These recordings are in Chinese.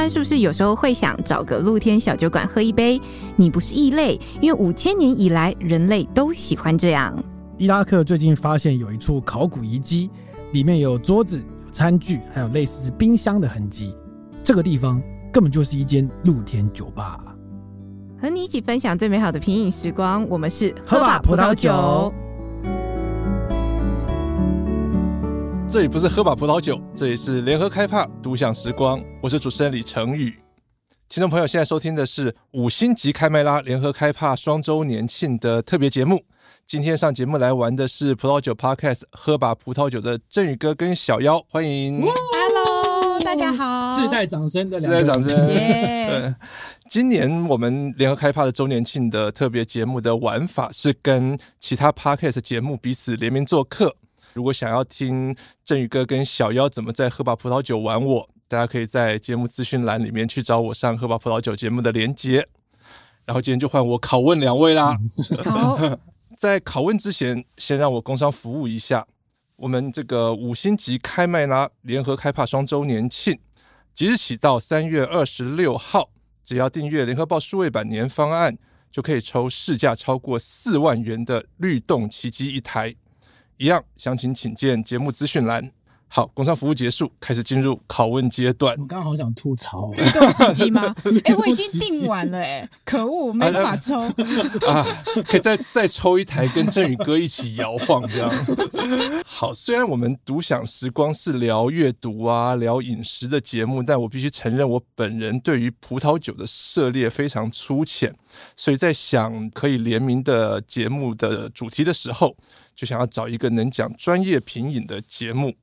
班是不是有时候会想找个露天小酒馆喝一杯？你不是异类，因为五千年以来人类都喜欢这样。伊拉克最近发现有一处考古遗迹，里面有桌子、有餐具，还有类似冰箱的痕迹。这个地方根本就是一间露天酒吧。和你一起分享最美好的品饮时光，我们是喝吧葡萄酒。这里不是喝把葡萄酒，这里是联合开帕独享时光。我是主持人李成宇。听众朋友，现在收听的是五星级开麦拉联合开帕双周年庆的特别节目。今天上节目来玩的是葡萄酒 Podcast 喝把葡萄酒的振宇哥跟小妖，欢迎。Hello，大家好。自带掌声的，自带掌声。今年我们联合开帕的周年庆的特别节目的玩法是跟其他 Podcast 节目彼此联名做客。如果想要听振宇哥跟小妖怎么在喝把葡萄酒玩我，大家可以在节目资讯栏里面去找我上喝把葡萄酒节目的连接。然后今天就换我拷问两位啦。好，在拷问之前，先让我工商服务一下。我们这个五星级开麦拉联合开帕双周年庆，即日起到三月二十六号，只要订阅联合报数位版年方案，就可以抽市价超过四万元的律动奇迹一台。一样，详情请见节目资讯栏。好，工商服务结束，开始进入拷问阶段。我刚刚好想吐槽，律动骑机吗？哎、欸，我已经订完了、欸，哎，可恶，没办法抽啊，啊！可以再再抽一台，跟振宇哥一起摇晃这样。好，虽然我们独享时光是聊阅读啊、聊饮食的节目，但我必须承认，我本人对于葡萄酒的涉猎非常粗浅，所以在想可以联名的节目的主题的时候，就想要找一个能讲专业品饮的节目。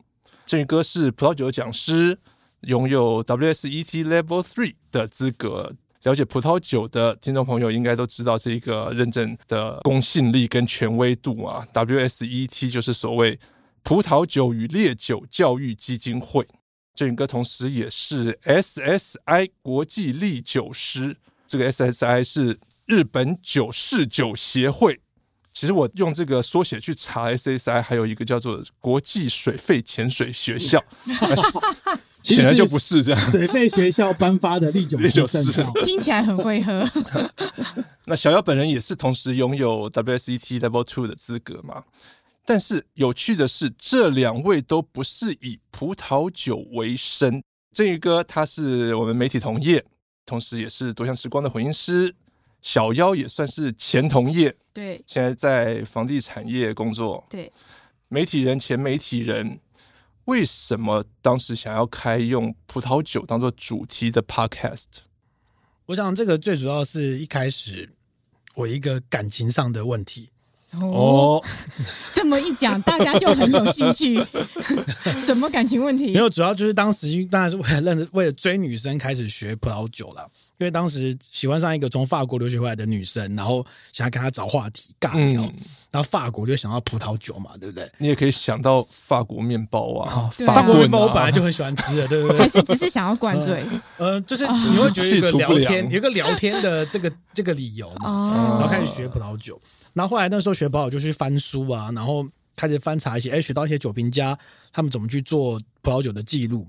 振宇哥是葡萄酒讲师，拥有 WSET Level Three 的资格。了解葡萄酒的听众朋友应该都知道这一个认证的公信力跟权威度啊。WSET 就是所谓葡萄酒与烈酒教育基金会。振宇哥同时也是 SSI 国际唎酒师，这个 SSI 是日本酒侍酒协会。其实我用这个缩写去查 SSI，还有一个叫做国际水肺潜水学校，显然就不是这样。水肺学校颁发的唎酒师证照，听起来很会喝。那小妖本人也是同时拥有 WSET Level Two 的资格嘛？但是有趣的是，这两位都不是以葡萄酒为生。振宇哥他是我们媒体同业，同时也是独享时光的混音师。小妖也算是前同业，对，现在在房地产业工作，对，媒体人，前媒体人，为什么当时想要开用葡萄酒当做主题的 podcast？我想这个最主要是一开始我一个感情上的问题。哦，这么一讲，大家就很有兴趣。什么感情问题？没有，主要就是当时当然是为了认识，为了追女生开始学葡萄酒了。因为当时喜欢上一个从法国留学回来的女生，然后想要跟她找话题尬聊，嗯、然后法国就想到葡萄酒嘛，对不对？你也可以想到法国面包啊，哦、法国面包我本来就很喜欢吃的，对不对？还是只是想要灌醉？嗯、呃，就是你会觉得有个聊天，有一个聊天的这个这个理由嘛，哦、然后开始学葡萄酒。然后后来那时候学葡萄酒就去翻书啊，然后开始翻查一些，哎，学到一些酒评家他们怎么去做葡萄酒的记录，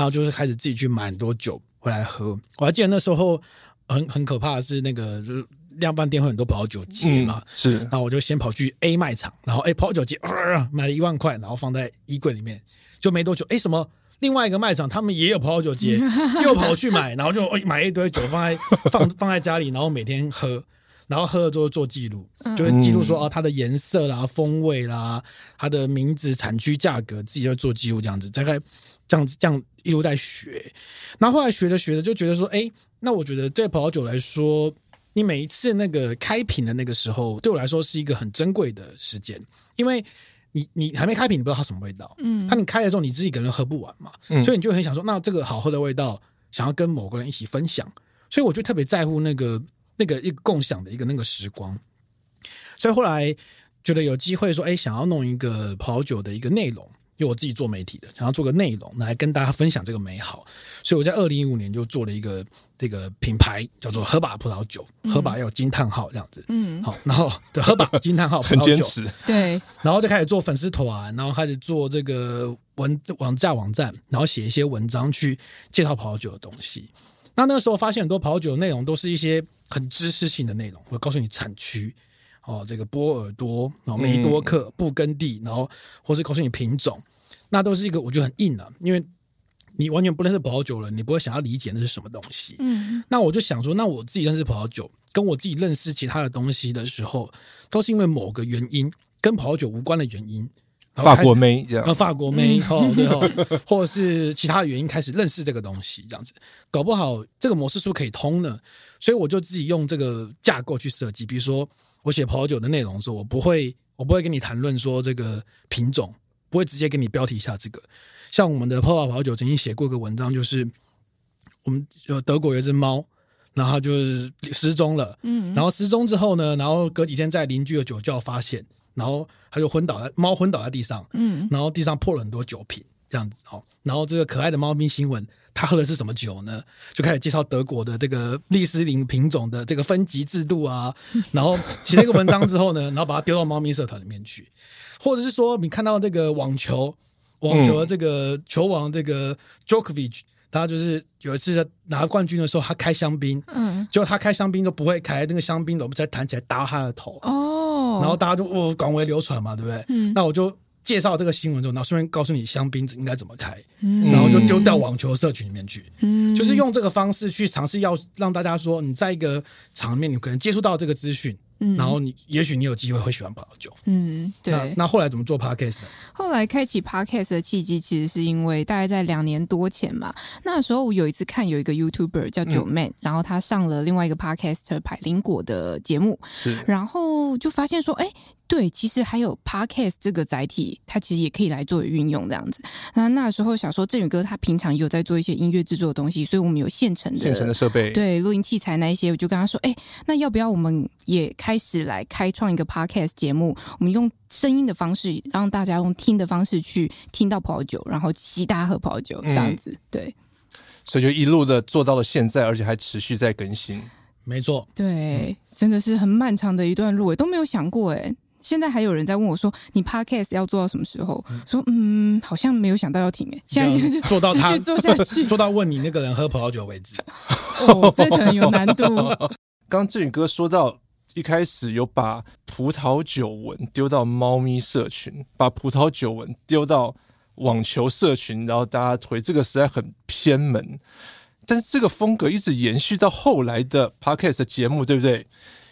然后就是开始自己去买很多酒回来喝。我还记得那时候很很可怕的是那个就是量贩店会很多葡萄酒节嘛，嗯、是，然后我就先跑去 A 卖场，然后哎葡萄酒节、呃、买了一万块，然后放在衣柜里面，就没多久，哎什么另外一个卖场他们也有葡萄酒节，又跑去买，然后就哎买一堆酒放在放放在家里，然后每天喝。然后喝了之后做记录，就会记录说哦，它的颜色啦、风味啦、它的名字、产区、价格，自己要做记录，这样子大概这样子这样一路在学。然后后来学着学着就觉得说，哎，那我觉得对葡萄酒来说，你每一次那个开瓶的那个时候，对我来说是一个很珍贵的时间，因为你你还没开瓶，你不知道它什么味道，嗯，那你开了之后，你自己一个人喝不完嘛，嗯，所以你就很想说，那这个好喝的味道，想要跟某个人一起分享，所以我就特别在乎那个。那个一个共享的一个那个时光，所以后来觉得有机会说，哎，想要弄一个葡萄酒的一个内容，因为我自己做媒体的，想要做个内容来跟大家分享这个美好，所以我在二零一五年就做了一个这个品牌，叫做喝吧葡萄酒，喝吧要有惊叹号这样子，嗯，好，然后对喝吧惊叹号，很坚持，对，然后就开始做粉丝团，然后开始做这个文网站网站，然后写一些文章去介绍葡萄酒的东西。那那个时候发现很多葡萄酒的内容都是一些很知识性的内容，我告诉你产区哦，这个波尔多、然后梅多克、布根地，然后或是告诉你品种，那都是一个我觉得很硬的，因为你完全不认识葡萄酒了，你不会想要理解那是什么东西。嗯，那我就想说，那我自己认识葡萄酒，跟我自己认识其他的东西的时候，都是因为某个原因，跟葡萄酒无关的原因。法国妹这样，呃，法国妹哦，对哦，或者是其他的原因开始认识这个东西，这样子，搞不好这个模式是不是可以通呢。所以我就自己用这个架构去设计。比如说，我写葡萄酒的内容的时候，我不会，我不会跟你谈论说这个品种，不会直接给你标题下这个。像我们的泡泡葡萄酒曾经写过一个文章，就是我们呃德国有一只猫，然后就是失踪了，嗯，然后失踪之后呢，然后隔几天在邻居的酒窖发现。然后它就昏倒在猫昏倒在地上，嗯，然后地上破了很多酒瓶，这样子哦。然后这个可爱的猫咪新闻，他喝的是什么酒呢？就开始介绍德国的这个利斯林品种的这个分级制度啊。然后写了一个文章之后呢，然后把它丢到猫咪社团里面去，或者是说你看到这个网球，网球的这个球王这个 Djokovic，他就是有一次拿冠军的时候，他开香槟，嗯，结果他开香槟都不会开，那个香槟我们再弹起来打他的头，哦。然后大家就哦广为流传嘛，对不对？嗯，那我就介绍这个新闻之后，然后顺便告诉你香槟应该怎么开，嗯，然后就丢到网球社群里面去，嗯，就是用这个方式去尝试要让大家说，你在一个场面，你可能接触到这个资讯。嗯，然后你也许你有机会会喜欢葡萄酒。嗯，对那。那后来怎么做 podcast 呢？后来开启 podcast 的契机，其实是因为大概在两年多前嘛。那时候我有一次看有一个 YouTuber 叫九妹，嗯，然后他上了另外一个 podcaster 百灵果的节目，是，然后就发现说，哎。对，其实还有 Podcast 这个载体，它其实也可以来作为运用这样子。那那时候想说，振宇哥他平常有在做一些音乐制作的东西，所以我们有现成的现成的设备，对，录音器材那一些，我就跟他说，哎，那要不要我们也开始来开创一个 Podcast 节目？我们用声音的方式，让大家用听的方式去听到葡萄酒，然后吸大家喝葡萄酒这样子。对，所以就一路的做到了现在，而且还持续在更新。没错，对，真的是很漫长的一段路，都没有想过哎。现在还有人在问我说：“你 podcast 要做到什么时候？”说：“嗯，好像没有想到要停诶。”现在做到他做下去，做到问你那个人喝葡萄酒为止。哦，这可能有难度。刚志宇哥说到一开始有把葡萄酒文丢到猫咪社群，把葡萄酒文丢到网球社群，然后大家回这个实在很偏门。但是这个风格一直延续到后来的 podcast 节目，对不对？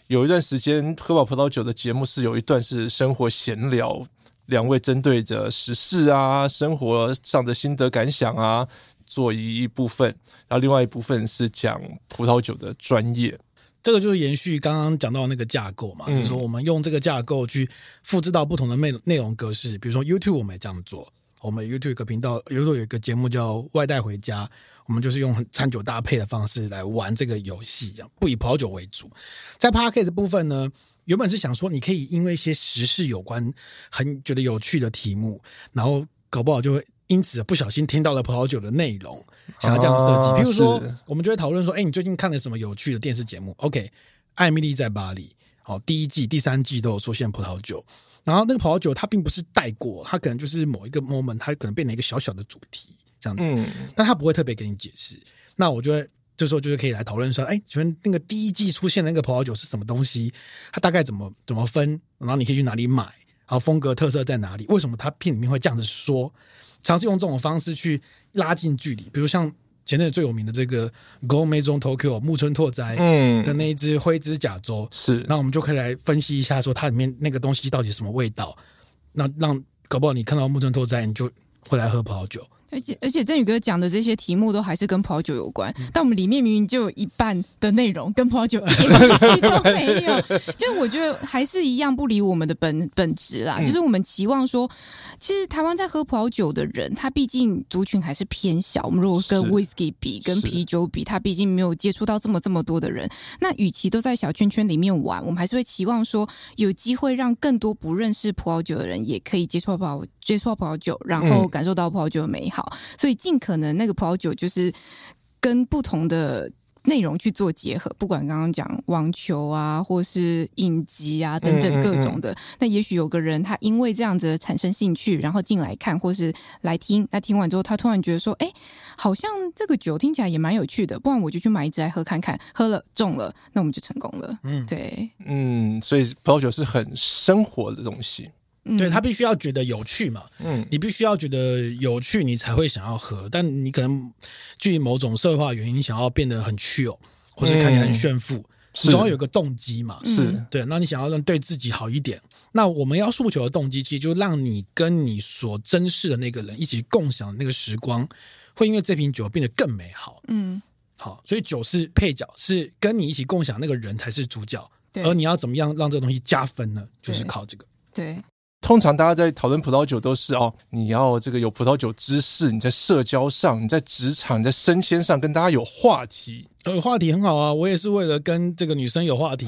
有一段时间，喝饱葡萄酒的节目是有一段是生活闲聊，两位针对着时事啊、生活上的心得感想啊，做一部分，然后另外一部分是讲葡萄酒的专业。这个就是延续刚刚讲到那个架构嘛，比如说我们用这个架构去复制到不同的内内容格式，比如说 YouTube 我们也这样做。我们 YouTube 有个频道，有时候有一个节目叫《外带回家》，我们就是用餐酒搭配的方式来玩这个游戏，这样不以葡萄酒为主。在 Podcast 的部分呢，原本是想说你可以因为一些时事有关、很觉得有趣的题目，然后搞不好就会因此不小心听到了葡萄酒的内容，想要这样设计。比如说，我们就会讨论说：“哎，你最近看了什么有趣的电视节目？”OK，艾米丽在巴黎，好，第一季、第三季都有出现葡萄酒。然后那个葡萄酒它并不是带过，它可能就是某一个 moment，它可能变成一个小小的主题这样子，嗯、但它不会特别给你解释。那我觉得这时候就是可以来讨论说，哎，请问那个第一季出现的那个葡萄酒是什么东西？它大概怎么怎么分？然后你可以去哪里买？然后风格特色在哪里？为什么它片里面会这样子说？尝试用这种方式去拉近距离，比如像。前阵最有名的这个 Grande Maison Tokyo 木村拓哉的那一只灰指甲粥，是，那我们就可以来分析一下，说它里面那个东西到底什么味道，那让搞不好你看到木村拓哉，你就会来喝葡萄酒。而且而且，振宇哥讲的这些题目都还是跟葡萄酒有关，但我们里面明明就有一半的内容跟葡萄酒 一点关系都没有。就我觉得还是一样不离我们的本本质啦。就是我们期望说，其实台湾在喝葡萄酒的人，他毕竟族群还是偏小。我们如果跟 whisky 比，跟啤酒比，他毕竟没有接触到这么这么多的人。那与其都在小圈圈里面玩，我们还是会期望说，有机会让更多不认识葡萄酒的人也可以接触到葡萄接触到葡萄酒，然后感受到葡萄酒的美好。所以尽可能那个葡萄酒就是跟不同的内容去做结合，不管刚刚讲网球啊，或是影集啊等等各种的。嗯嗯嗯，那也许有个人他因为这样子产生兴趣，然后进来看或是来听。那听完之后，他突然觉得说：“哎，好像这个酒听起来也蛮有趣的，不然我就去买一支来喝看看。喝了中了，那我们就成功了。”嗯，对，嗯，所以葡萄酒是很生活的东西。对，他必须要觉得有趣嘛，嗯，你必须要觉得有趣，你才会想要喝。但你可能基于某种社会化原因，想要变得很 chill，或是看起来很炫富，总要有个动机嘛。是对，那你想要让对自己好一点，那我们要诉求的动机，其实就让你跟你所珍视的那个人一起共享那个时光，会因为这瓶酒变得更美好。嗯，好，所以酒是配角，是跟你一起共享那个人才是主角。对，而你要怎么样让这个东西加分呢？就是靠这个。对。通常大家在讨论葡萄酒都是哦，你要这个有葡萄酒知识，你在社交上，你在职场，你在升迁上跟大家有话题。有话题很好啊，我也是为了跟这个女生有话题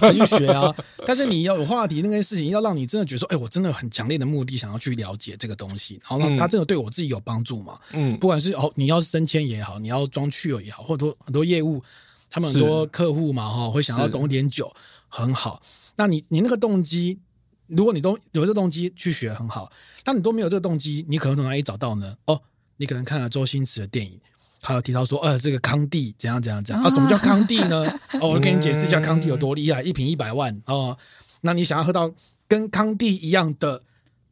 才去学啊。但是你要有话题，那件事情要让你真的觉得说，哎，我真的很强烈的目的想要去了解这个东西，然后让他真的对我自己有帮助嘛。嗯，不管是哦，你要升迁也好，你要装趣味也好，或者说很多业务，他们很多客户嘛哈，会想要懂点酒，很好。那你你那个动机。如果你都有这个动机去学很好，但你都没有这个动机，你可能从哪里找到呢？哦，你可能看了周星驰的电影，他有提到说，呃，这个康帝怎样怎样怎样啊？什么叫康帝呢？哦，我给你解释一下康帝有多厉害，一瓶一百万哦。那你想要喝到跟康帝一样的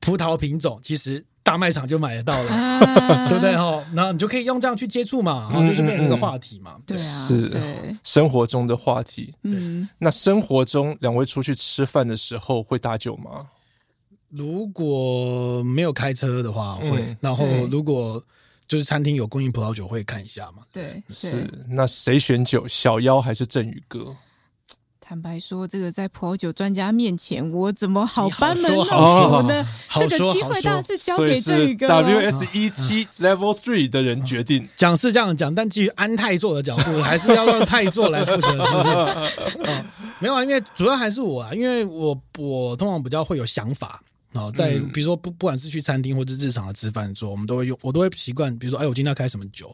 葡萄品种，其实。大卖场就买得到了，啊、对不对哈？然后你就可以用这样去接触嘛，然后就是变成一个话题嘛。嗯嗯、对啊，是对生活中的话题。嗯，那生活中两位出去吃饭的时候会打酒吗？如果没有开车的话会，嗯、然后如果就是餐厅有供应葡萄酒会看一下嘛。对，是。那谁选酒？小妖还是镇宇哥？坦白说，这个在葡萄酒专家面前，我怎么好班门弄斧呢？这个机会当然是交给这宇哥。WSET Level Three 的人决定 讲是这样讲，但基于安泰座的角度，还是要让泰座来负责，是不是？没有啊，因为主要还是我啊，因为我我通常比较会有想法啊，在比如说不不管是去餐厅或者日常的吃饭的时候，我们都会用，我都会习惯，比如说哎，我今天要开什么酒，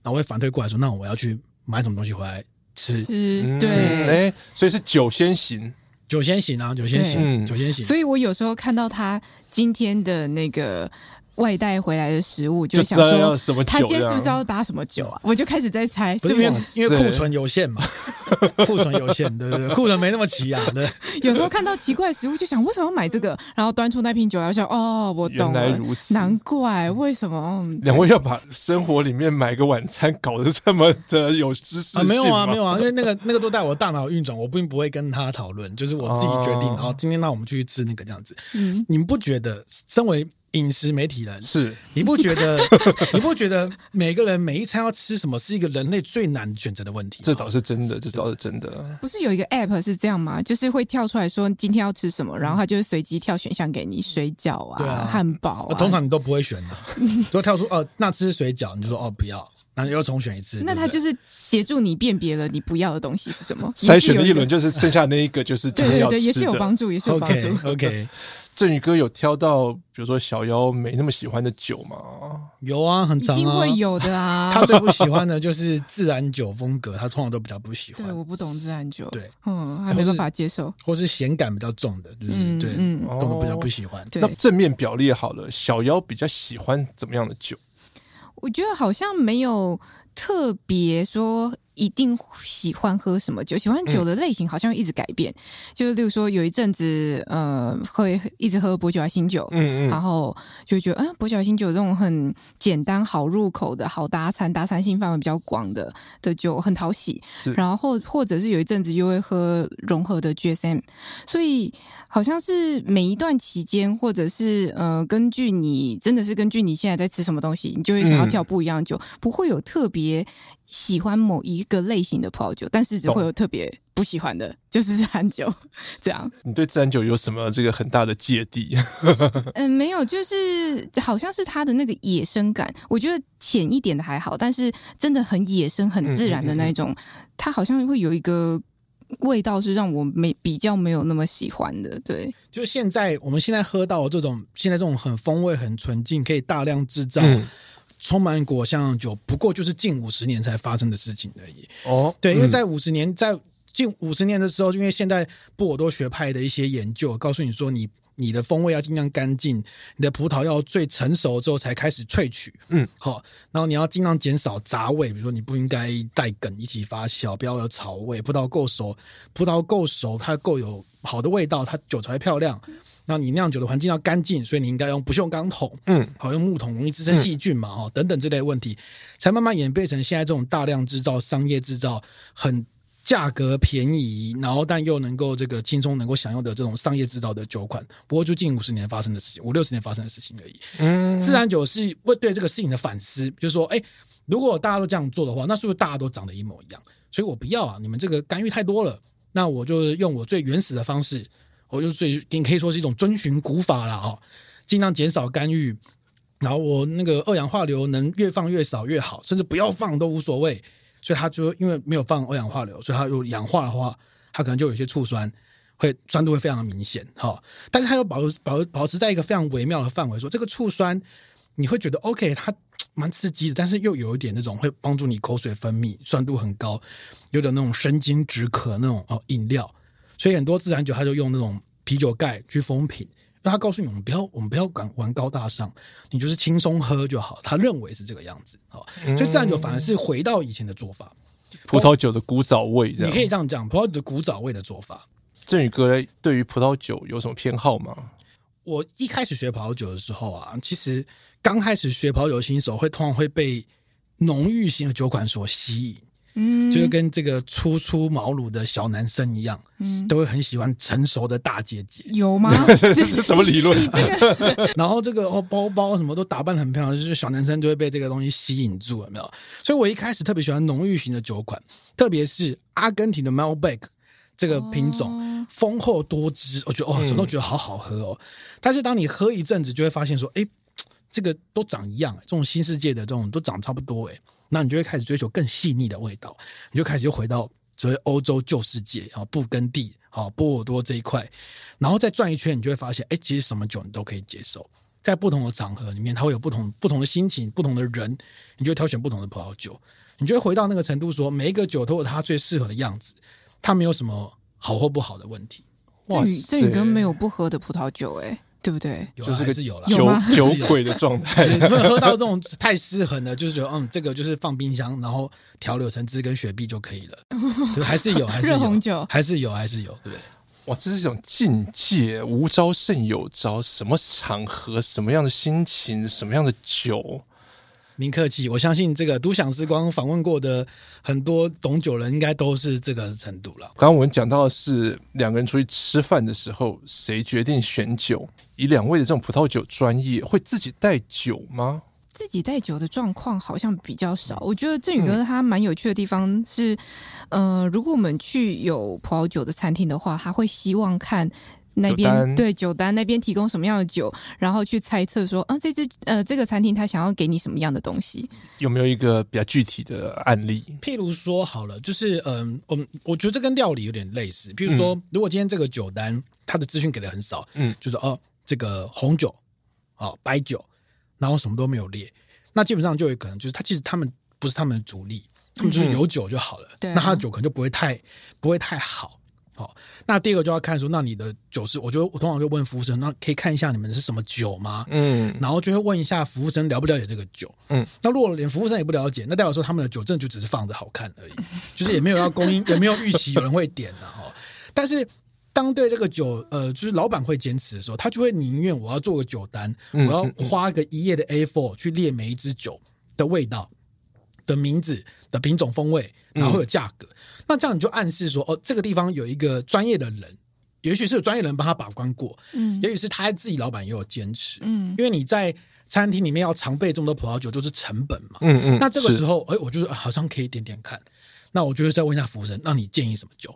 然后我会反推过来说，那我要去买什么东西回来。吃，吃对，哎，所以是酒先行，酒先行啊，酒先行，酒先行。所以我有时候看到他今天的那个。外带回来的食物，就想说他今天是不是要搭什么酒啊？我就开始在猜，不是因为因为库存有限嘛，库存有限，对不对？库存没那么齐啊。对，有时候看到奇怪的食物，就想为什么要买这个？然后端出那瓶酒，要想哦，我懂了，原来如此，难怪为什么两位要把生活里面买个晚餐搞得这么的有知识啊？没有啊，没有啊，因为那个那个都在我大脑运转，我并不会跟他讨论，就是我自己决定。然后今天那我们去吃那个这样子。嗯，你们不觉得身为？饮食媒体人是，你不觉得？你不觉得每个人每一餐要吃什么是一个人类最难选择的问题？这倒是真的，这倒是真的。不是有一个 app 是这样吗？就是会跳出来说今天要吃什么，然后它就会随机跳选项给你，水饺啊，啊汉堡啊。通常你都不会选的，都跳出哦，那吃水饺，你就说哦不要，然后又重选一次。那他就是协助你辨别了你不要的东西是什么，筛选了一轮，就是剩下那一个就是今天要吃的，对对对，也是有帮助，也是有帮助。OK, okay. 镇宇哥有挑到，比如说小妖没那么喜欢的酒吗？有啊，很常啊，一定会有的啊。他最不喜欢的就是自然酒风格，他通常都比较不喜欢。对，我不懂自然酒，对，嗯，还没办法接受，或是咸感比较重的，就是、嗯、对，嗯，都比较不喜欢。对那正面表列好了，小妖比较喜欢怎么样的酒？我觉得好像没有特别说。一定喜欢喝什么酒？喜欢酒的类型好像一直改变。嗯、就是例如说，有一阵子呃，会一直喝薄酒啊新酒，嗯嗯，然后就觉得，嗯，薄酒啊新酒这种很简单、好入口的、好搭餐、搭餐性范围比较广的的酒很讨喜。然后或或者是有一阵子又会喝融合的 GSM，所以。好像是每一段期间，或者是呃，根据你真的是根据你现在在吃什么东西，你就会想要跳不一样的酒，嗯、不会有特别喜欢某一个类型的葡萄酒，但是只会有特别不喜欢的，就是自然酒这样。你对自然酒有什么这个很大的芥蒂？嗯，没有，就是好像是它的那个野生感，我觉得浅一点的还好，但是真的很野生、很自然的那种，嗯嗯嗯，它好像会有一个。味道是让我没比较没有那么喜欢的，对。就现在我们现在喝到这种，现在这种很风味很纯净，可以大量制造充满果香的酒，不过就是近五十年才发生的事情而已。哦，对，因为在五十年，在近五十年的时候，因为现在波尔多学派的一些研究告诉你说，你你的风味要尽量干净，你的葡萄要最成熟之后才开始萃取，嗯，好，然后你要尽量减少杂味，比如说你不应该带梗一起发酵，不要有草味，葡萄够熟，葡萄够熟，它够有好的味道，它酒才会漂亮。那你酿酒的环境要干净，所以你应该用不锈钢桶，嗯，好，用木桶容易滋生细菌嘛，哈、嗯，等等这类问题，才慢慢演变成现在这种大量制造、商业制造、很价格便宜，然后但又能够这个轻松能够享用的这种商业制造的酒款。不过就近五十年发生的事情，五六十年发生的事情而已。嗯，自然酒是会对这个事情的反思，就是说，哎，如果大家都这样做的话，那是不是大家都长得一模一样？所以我不要啊，你们这个干预太多了，那我就用我最原始的方式。我就最，你可以说是一种遵循古法了哈，尽量减少干预，然后我那个二氧化硫能越放越少越好，甚至不要放都无所谓。所以它就因为没有放二氧化硫，所以它有氧化的话，它可能就有些醋酸，会酸度会非常的明显哈。但是它又保保保持在一个非常微妙的范围，说这个醋酸你会觉得 OK，它蛮刺激的，但是又有一点那种会帮助你口水分泌，酸度很高，有点那种生津止渴那种哦饮料。所以很多自然酒，它就用那种啤酒盖去封瓶，让他告诉你，我们不要，我们不要敢玩高大上，你就是轻松喝就好。他认为是这个样子，好，所以自然酒反而是回到以前的做法，葡萄酒的古早味，你可以这样讲，葡萄酒的古早味的做法。振宇哥对于葡萄酒有什么偏好吗？我一开始学葡萄酒的时候啊，其实刚开始学葡萄酒新手会通常会被浓郁型的酒款所吸引。嗯，就是跟这个初出茅庐的小男生一样，嗯，都会很喜欢成熟的大姐姐。有吗？这是什么理论？然后这个哦，包包什么都打扮很漂亮，就是小男生就会被这个东西吸引住，有没有？所以我一开始特别喜欢浓郁型的酒款，特别是阿根廷的 Malbec 这个品种，哦、丰厚多汁，我觉得哦，什么都觉得好好喝哦。嗯、但是当你喝一阵子，就会发现说，哎，这个都长一样，这种新世界的这种都长差不多，哎。那你就会开始追求更细腻的味道，你就开始又回到所谓欧洲旧世界啊，布根地啊，波尔多这一块，然后再转一圈，你就会发现，哎，其实什么酒你都可以接受，在不同的场合里面，它会有不同不同的心情，不同的人，你就会挑选不同的葡萄酒，你就会回到那个程度说，说每一个酒都有它最适合的样子，它没有什么好或不好的问题。哇，这宇哥没有不喝的葡萄酒哎。对不对？就是个有了酒酒鬼的状态，有没有喝到这种太失衡了？就是觉得嗯，这个就是放冰箱，然后调柳橙汁跟雪碧就可以了。对，还是有，还是有热红酒，还是有，还是有，对不对？哇，这是一种境界，无招胜有招。什么场合，什么样的心情，什么样的酒？您客气，我相信这个独享时光访问过的很多懂酒人，应该都是这个程度了。刚刚我们讲到的是两个人出去吃饭的时候，谁决定选酒？以两位的这种葡萄酒专业，会自己带酒吗？自己带酒的状况好像比较少。我觉得振宇哥他蛮有趣的地方是，嗯、呃，如果我们去有葡萄酒的餐厅的话，他会希望看。那边对酒单那边提供什么样的酒，然后去猜测说啊，这支呃这个餐厅他想要给你什么样的东西？有没有一个比较具体的案例？譬如说好了，就是嗯，我、呃、我觉得这跟料理有点类似。譬如说，嗯、如果今天这个酒单它的资讯给的很少，嗯，就是哦这个红酒，哦白酒，然后什么都没有列，那基本上就有可能就是他其实他们不是他们的主力，他们就是有酒就好了，那他的酒可能就不会太不会太好。好，那第二个就要看说，那你的酒是，我觉得我通常就问服务生，那可以看一下你们是什么酒吗？嗯，然后就会问一下服务生了不了解这个酒，嗯，那如果连服务生也不了解，那代表说他们的酒真的就只是放着好看而已，就是也没有要供应，也没有预期有人会点的哈。但是当对这个酒，呃，就是老板会坚持的时候，他就会宁愿我要做个酒单，我要花个一页的 A4 去列每一支酒的味道、的名字、的品种、风味，然后会有价格。那这样你就暗示说，哦，这个地方有一个专业的人，也许是有专业人帮他把关过，嗯，也许是他自己老板也有坚持，嗯，因为你在餐厅里面要常备这么多葡萄酒，就是成本嘛，嗯嗯。那这个时候，哎是，我觉得好像可以点点看。那我就是再问一下服务生，那你建议什么酒？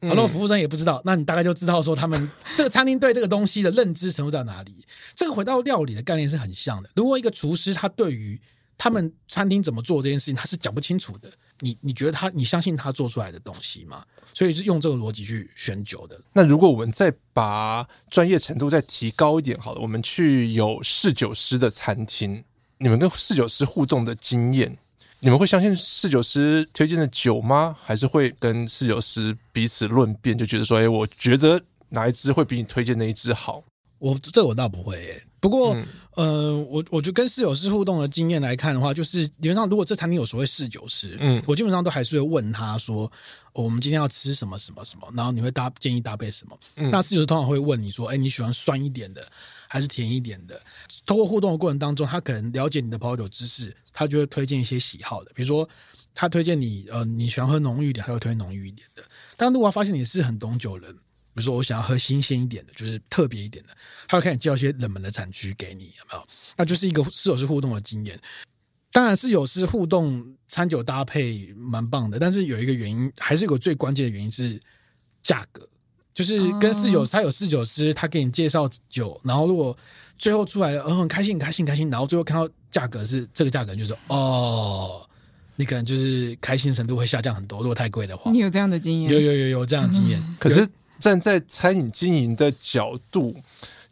好，如果服务生也不知道，那你大概就知道说他们这个餐厅对这个东西的认知程度在哪里。这个回到料理的概念是很像的。如果一个厨师他对于他们餐厅怎么做这件事情，他是讲不清楚的。你你觉得他，你相信他做出来的东西吗？所以是用这个逻辑去选酒的。那如果我们再把专业程度再提高一点，好了，我们去有侍酒师的餐厅，你们跟侍酒师互动的经验，你们会相信侍酒师推荐的酒吗？还是会跟侍酒师彼此论辩，就觉得说，哎，我觉得哪一支会比你推荐那一支好？我这我倒不会、欸，不过，嗯、呃，我我觉得跟侍酒师互动的经验来看的话，就是基本上如果这餐厅有所谓侍酒师，嗯，我基本上都还是会问他说，哦、我们今天要吃什么什么什么，然后你会搭建议搭配什么？嗯、那侍酒师通常会问你说，哎，你喜欢酸一点的还是甜一点的？通过互动的过程当中，他可能了解你的葡萄酒知识，他就会推荐一些喜好的，比如说他推荐你，呃，你喜欢喝浓郁一点，他会推浓郁一点的。但如果他发现你是很懂酒人。比如说，我想要喝新鲜一点的，就是特别一点的，他会开始介绍一些冷门的产区给你，有没有？那就是一个侍酒师互动的经验。当然，侍酒师互动餐酒搭配蛮棒的，但是有一个原因，还是有个最关键的原因是价格。就是跟侍酒，他有侍酒师，他给你介绍酒，然后如果最后出来，嗯，很开心，很开心，开心，然后最后看到价格是这个价格，就是哦，你可能就是开心程度会下降很多。如果太贵的话，你有这样的经验？有有有有这样的经验，嗯、可是。站在餐饮经营的角度，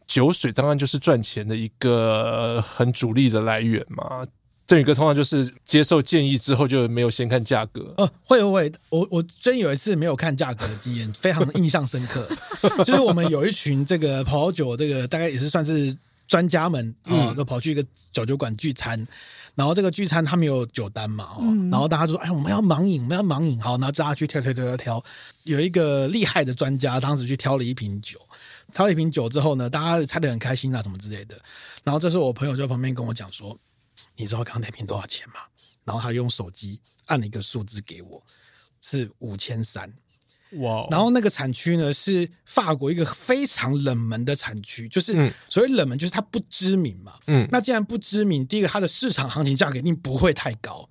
酒水当然就是赚钱的一个很主力的来源嘛。振宇哥通常就是接受建议之后就没有先看价格。哦，会会，我我真有一次没有看价格的经验，非常印象深刻。就是我们有一群这个葡萄酒，这个大概也是算是专家们啊，都跑去一个小酒馆聚餐。然后这个聚餐他们有酒单嘛，嗯、然后大家就说：“哎，我们要盲饮，我们要盲饮。”好，然后大家去挑挑挑挑挑。有一个厉害的专家，当时去挑了一瓶酒，挑了一瓶酒之后呢，大家猜得很开心啊，什么之类的。然后这时候我朋友就在旁边跟我讲说：“你知道刚刚那瓶多少钱吗？”然后他用手机按了一个数字给我，是五千三。哇.然后那个产区呢，是法国一个非常冷门的产区，就是所谓冷门，就是它不知名嘛。嗯，那既然不知名，第一个它的市场行情价格一定不会太高，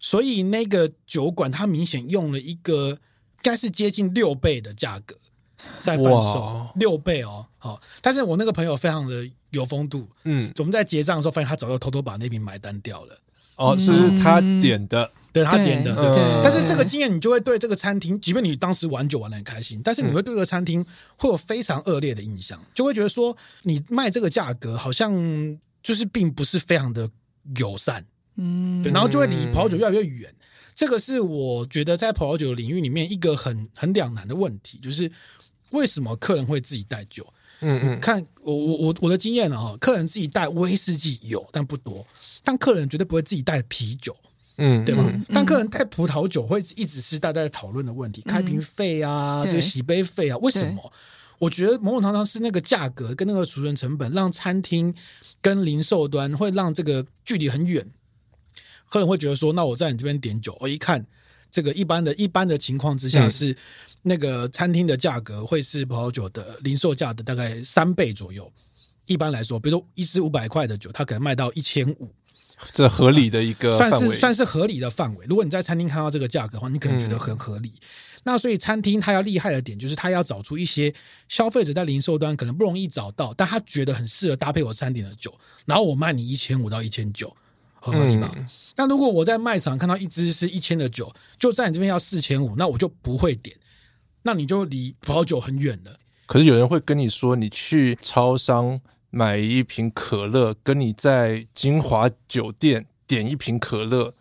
所以那个酒馆它明显用了一个应该是接近六倍的价格在贩售，六.倍哦。好，但是我那个朋友非常的有风度，嗯，我们在结账的时候发现他早就偷偷把那瓶买单掉了。哦，是他点的。嗯对他点的，对，但是这个经验你就会对这个餐厅，即便你当时玩酒玩的很开心，但是你会对这个餐厅会有非常恶劣的印象，就会觉得说你卖这个价格好像就是并不是非常的友善，嗯，对，然后就会离葡萄酒越来越远。这个是我觉得在葡萄酒领域里面一个很很两难的问题，就是为什么客人会自己带酒？嗯嗯，看我我我我的经验啊，客人自己带威士忌有，但不多，但客人绝对不会自己带啤酒。嗯，对吧？嗯、但客人带葡萄酒会一直是大家在讨论的问题，嗯、开瓶费啊，这个洗杯费啊，为什么？我觉得某种程度上是那个价格跟那个储存成本，让餐厅跟零售端会让这个距离很远。客人会觉得说，那我在你这边点酒，我一看这个一般的一般的情况之下是那个餐厅的价格会是葡萄酒的零售价的大概三倍左右。一般来说，比如说一支五百块的酒，它可能卖到一千五。这合理的一个范围，算是算是合理的范围。如果你在餐厅看到这个价格的话，你可能觉得很合理。嗯、那所以餐厅它要厉害的点，就是它要找出一些消费者在零售端可能不容易找到，但他觉得很适合搭配我餐点的酒，然后我卖你一千五到一千九，合理吧？嗯、那如果我在卖场看到一支是一千的酒，就在你这边要四千五，那我就不会点，那你就离葡萄酒很远了。可是有人会跟你说，你去超商。买一瓶可乐，跟你在金华酒店点一瓶可乐，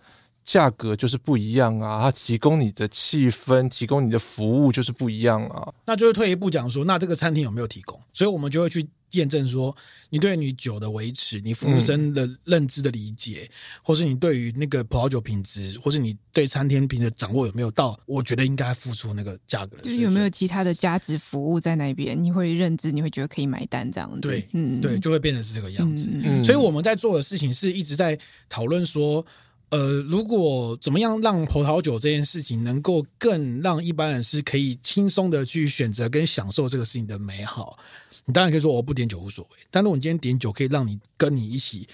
价格就是不一样啊！它提供你的气氛，提供你的服务就是不一样啊。那就是退一步讲说，那这个餐厅有没有提供？所以我们就会去。验证说，你对你酒的维持，你服务生的认知的理解，嗯、或是你对于那个葡萄酒品质，或是你对餐厅品的掌握有没有到？我觉得应该付出那个价格。就是有没有其他的价值服务在那边？你会认知，你会觉得可以买单这样子。对，嗯，对，就会变成是这个样子。嗯、所以我们在做的事情是一直在讨论说，呃，如果怎么样让葡萄酒这件事情能够更让一般人是可以轻松的去选择跟享受这个事情的美好。你当然可以说我不点酒无所谓，但如果你今天点酒可以让你跟你一起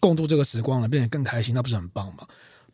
共度这个时光了，变得更开心，那不是很棒吗？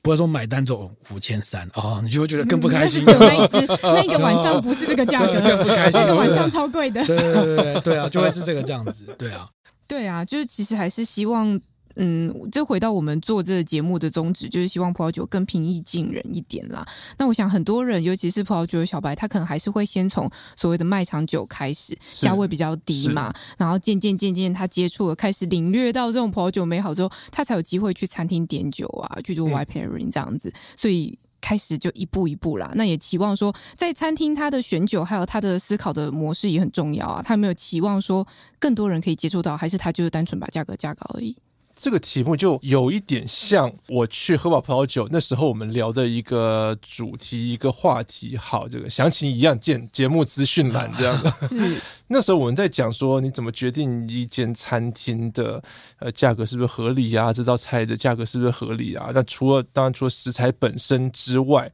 不会说买单走五千三啊，你就会觉得更不开心。那一只那个晚上不是这个价格，更不开心。那个晚上超贵的。对对对对对啊，就会是这个这样子。对啊，对啊，就是其实还是希望嗯，就回到我们做这个节目的宗旨，就是希望葡萄酒更平易近人一点啦。那我想很多人，尤其是葡萄酒的小白，他可能还是会先从所谓的卖场酒开始，价位比较低嘛，然后渐渐渐渐他接触了，开始领略到这种葡萄酒美好之后，他才有机会去餐厅点酒啊，去做 wine pairing 这样子，嗯、所以。开始就一步一步啦，那也期望说，在餐厅他的选酒还有他的思考的模式也很重要啊。他有没有期望说更多人可以接触到，还是他就是单纯把价格加高而已？这个题目就有一点像我去喝饱葡萄酒那时候我们聊的一个主题一个话题。好，这个详情一样见节目资讯栏这样的。是 那时候我们在讲说，你怎么决定一间餐厅的呃价格是不是合理啊？这道菜的价格是不是合理啊？那除了当然除了食材本身之外，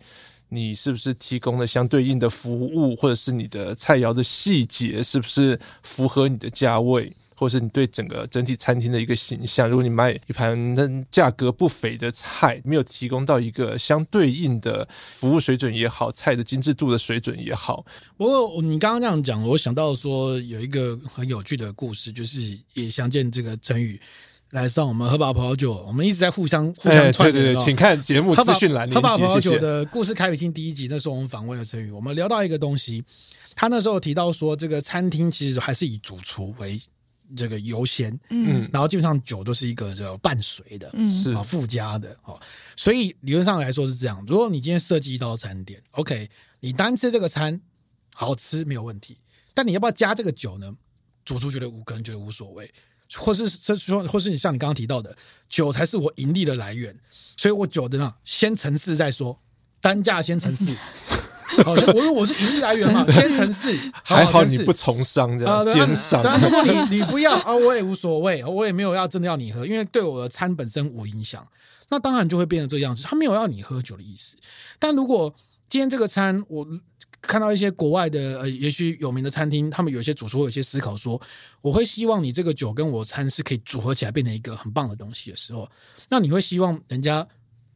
你是不是提供了相对应的服务，或者是你的菜肴的细节是不是符合你的价位？或是你对整个整体餐厅的一个形象，如果你卖一盘价格不菲的菜，没有提供到一个相对应的服务水准也好，菜的精致度的水准也好。不过你刚刚这样讲，我想到说有一个很有趣的故事，就是也相见这个成语来上我们喝饱葡萄酒，我们一直在互相互相串、欸。对对对，请看节目资讯栏。喝饱葡萄酒的故事开启第一集，那时候我们访问了成语，我们聊到一个东西，他那时候提到说，这个餐厅其实还是以主厨为。这个优先，嗯，然后基本上酒都是一个叫伴随的，嗯，是啊，附加的，哦，所以理论上来说是这样。如果你今天设计一道餐点，OK，你单吃这个餐好吃没有问题，但你要不要加这个酒呢？主厨觉得无，可能觉得无所谓，或是这说，或是你像你刚刚提到的，酒才是我盈利的来源，所以我酒的呢先层次再说，单价先成事。好像我说我是盈利来源嘛，先成事，还好你不从商这样奸商。如果你 你不要啊，我也无所谓，我也没有要真的要你喝，因为对我的餐本身无影响。那当然就会变成这个样子，他没有要你喝酒的意思。但如果今天这个餐，我看到一些国外的呃，也许有名的餐厅，他们有些主厨有些思考说，我会希望你这个酒跟我餐是可以组合起来变成一个很棒的东西的时候，那你会希望人家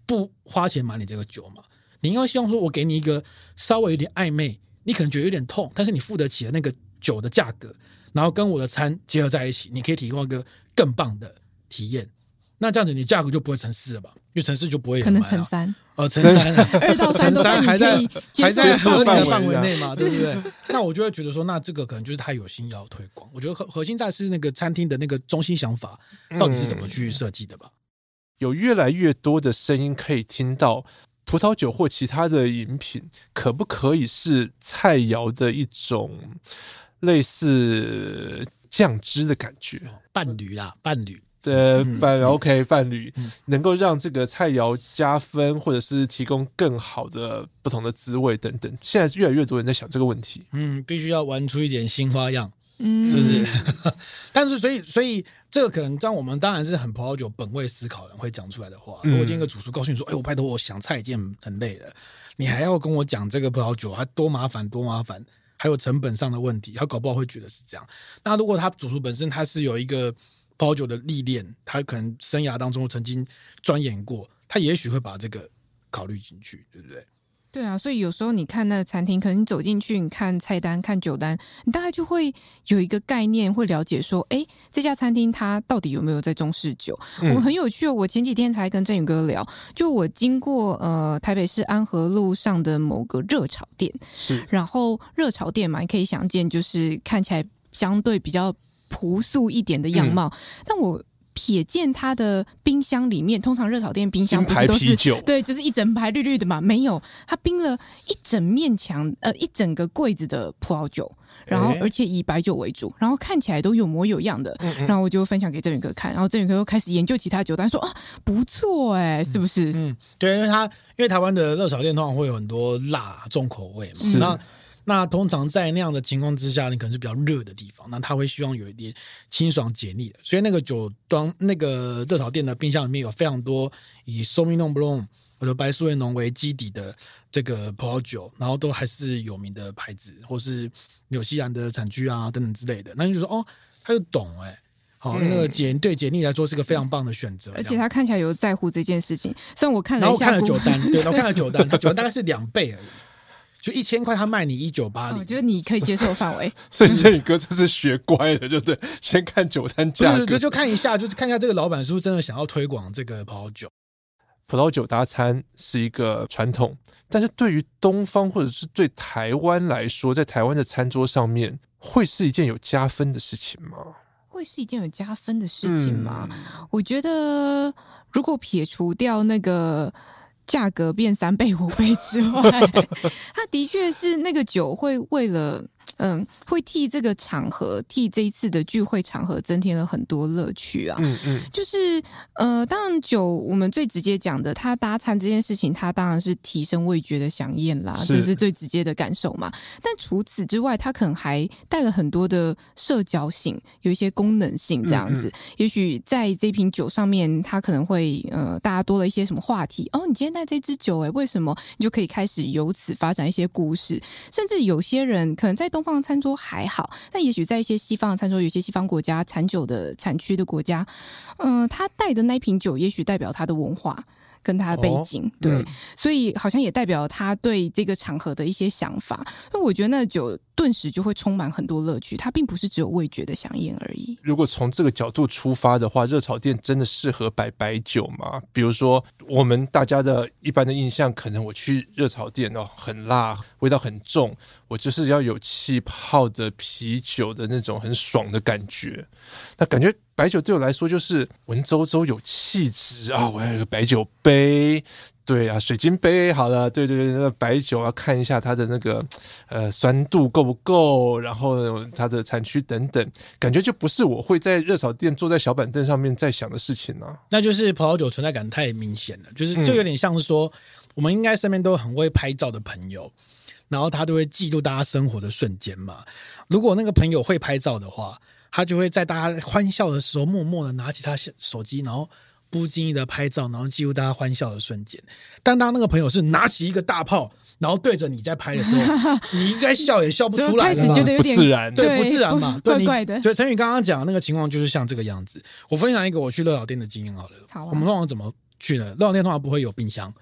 不花钱买你这个酒吗？你应该希望说，我给你一个稍微有点暧昧，你可能觉得有点痛，但是你付得起的那个酒的价格，然后跟我的餐结合在一起，你可以提供一个更棒的体验。那这样子，你价格就不会成四了吧？因为成四就不会、啊、可能成三，呃，成三，二到三都还在还在合理的范围内嘛，对不对？那我就会觉得说，那这个可能就是他有心要推广。我觉得核核心在是那个餐厅的那个中心想法，到底是怎么去设计的吧？嗯、有越来越多的声音可以听到。葡萄酒或其他的饮品，可不可以是菜肴的一种类似酱汁的感觉？伴侣啊，伴侣，对，伴、嗯、OK，伴侣、嗯、能够让这个菜肴加分，或者是提供更好的不同的滋味等等。现在越来越多人在想这个问题。嗯，必须要玩出一点新花样。嗯，是不是？但是，所以，所以这个可能，让我们当然是很葡萄酒本位思考人会讲出来的话。如果今天一个主厨告诉你说：“哎，我拜托，我想菜已经很累了，你还要跟我讲这个葡萄酒，还多麻烦，多麻烦，还有成本上的问题。”他搞不好会觉得是这样。那如果他主厨本身他是有一个葡萄酒的历练，他可能生涯当中曾经钻研过，他也许会把这个考虑进去，对不对？对啊，所以有时候你看那个餐厅，可能你走进去，你看菜单、看酒单，你大概就会有一个概念，会了解说，哎，这家餐厅它到底有没有在中式酒？嗯、我很有趣哦，我前几天才跟振宇哥聊，就我经过呃台北市安和路上的某个热炒店，是，然后热炒店嘛，你可以想见，就是看起来相对比较朴素一点的样貌，嗯、但我。瞥见他的冰箱里面，通常热炒店冰箱不是都是对，就是一整排绿绿的嘛？没有，他冰了一整面墙，呃，一整个柜子的葡萄酒，然后而且以白酒为主，然后看起来都有模有样的。嗯嗯，然后我就分享给郑宇哥看，然后郑宇哥又开始研究其他酒单，说啊，不错哎，是不是？嗯，对，因为他因为台湾的热炒店通常会有很多辣重口味嘛，是那。那通常在那样的情况之下，你可能是比较热的地方，那他会希望有一点清爽解腻的。所以那个酒庄，那个热炒店的冰箱里面有非常多以 Sauvignon Blanc 或者白苏维浓为基底的这个葡萄酒，然后都还是有名的牌子，或是纽西兰的产区啊等等之类的。那你就说哦，他就懂哎、欸，好，那个解对解腻来说是个非常棒的选择，而且他看起来有在乎这件事情。虽然我看了，然后我看了酒单，对，然后看了酒单，酒单大概是两倍而已。就一千块他卖你一九八零，我觉得你可以接受范围。所以振宇哥这是学乖了，就对，先看酒单价格，就就看一下，就是看一下这个老板是不是真的想要推广这个葡萄酒。葡萄酒搭餐是一个传统，但是对于东方或者是对台湾来说，在台湾的餐桌上面，会是一件有加分的事情吗？会是一件有加分的事情吗？嗯、我觉得，如果撇除掉那个价格变三倍五倍之外，它的确是那个酒会为了。嗯，会替这个场合，替这一次的聚会场合增添了很多乐趣啊。嗯嗯，就是呃，当然酒，我们最直接讲的，它搭餐这件事情，它当然是提升味觉的享宴啦，这是最直接的感受嘛。但除此之外，它可能还带了很多的社交性，有一些功能性这样子。嗯嗯，也许在这瓶酒上面，它可能会呃，大家多了一些什么话题哦。你今天带这支酒，诶，为什么？你就可以开始由此发展一些故事，甚至有些人可能在东方。餐桌还好，但也许在一些西方的餐桌，有些西方国家产酒的产区的国家，嗯、呃，他带的那瓶酒，也许代表他的文化。跟他的背景、哦、对，嗯、所以好像也代表他对这个场合的一些想法。那我觉得那酒顿时就会充满很多乐趣，它并不是只有味觉的饗宴而已。如果从这个角度出发的话，热炒店真的适合摆白酒吗？比如说，我们大家的一般的印象，可能我去热炒店哦，很辣，味道很重，我就是要有气泡的啤酒的那种很爽的感觉。那感觉。白酒对我来说就是文绉绉有气质啊！我要有个白酒杯，对啊，水晶杯好了，对对对，那个白酒要看一下它的那个呃酸度够不够，然后它的产区等等，感觉就不是我会在热炒店坐在小板凳上面在想的事情呢、啊。那就是葡萄酒存在感太明显了，就是就有点像是说，嗯、我们应该身边都很会拍照的朋友，然后他都会记录大家生活的瞬间嘛。如果那个朋友会拍照的话。他就会在大家欢笑的时候，默默的拿起他手机，然后不经意的拍照，然后记录大家欢笑的瞬间。但当那个朋友是拿起一个大炮，然后对着你在拍的时候，你应该笑也笑不出来，开始觉得不自然，对，不自然嘛，对，怪怪的。就陈宇刚刚讲的那个情况，就是像这个样子。我分享一个我去热炒店的经验好了。好啊。我们通常怎么去呢？热炒店通常不会有冰箱，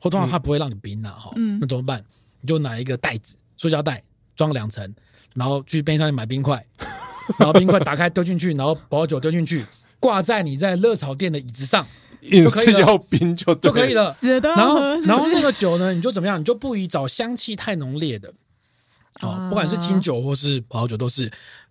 或通常它不会让你冰啊。哈。嗯。那怎么办？你就拿一个袋子，塑胶袋装两层，然后去便利商店买冰块。然后冰块打开丢进去，然后保酒丢进去，挂在你在热炒店的椅子上，也可以了。要冰就就可以了。然后然后那个酒呢，你就怎么样？你就不宜找香气太浓烈的，啊，不管是清酒或是葡萄酒都是，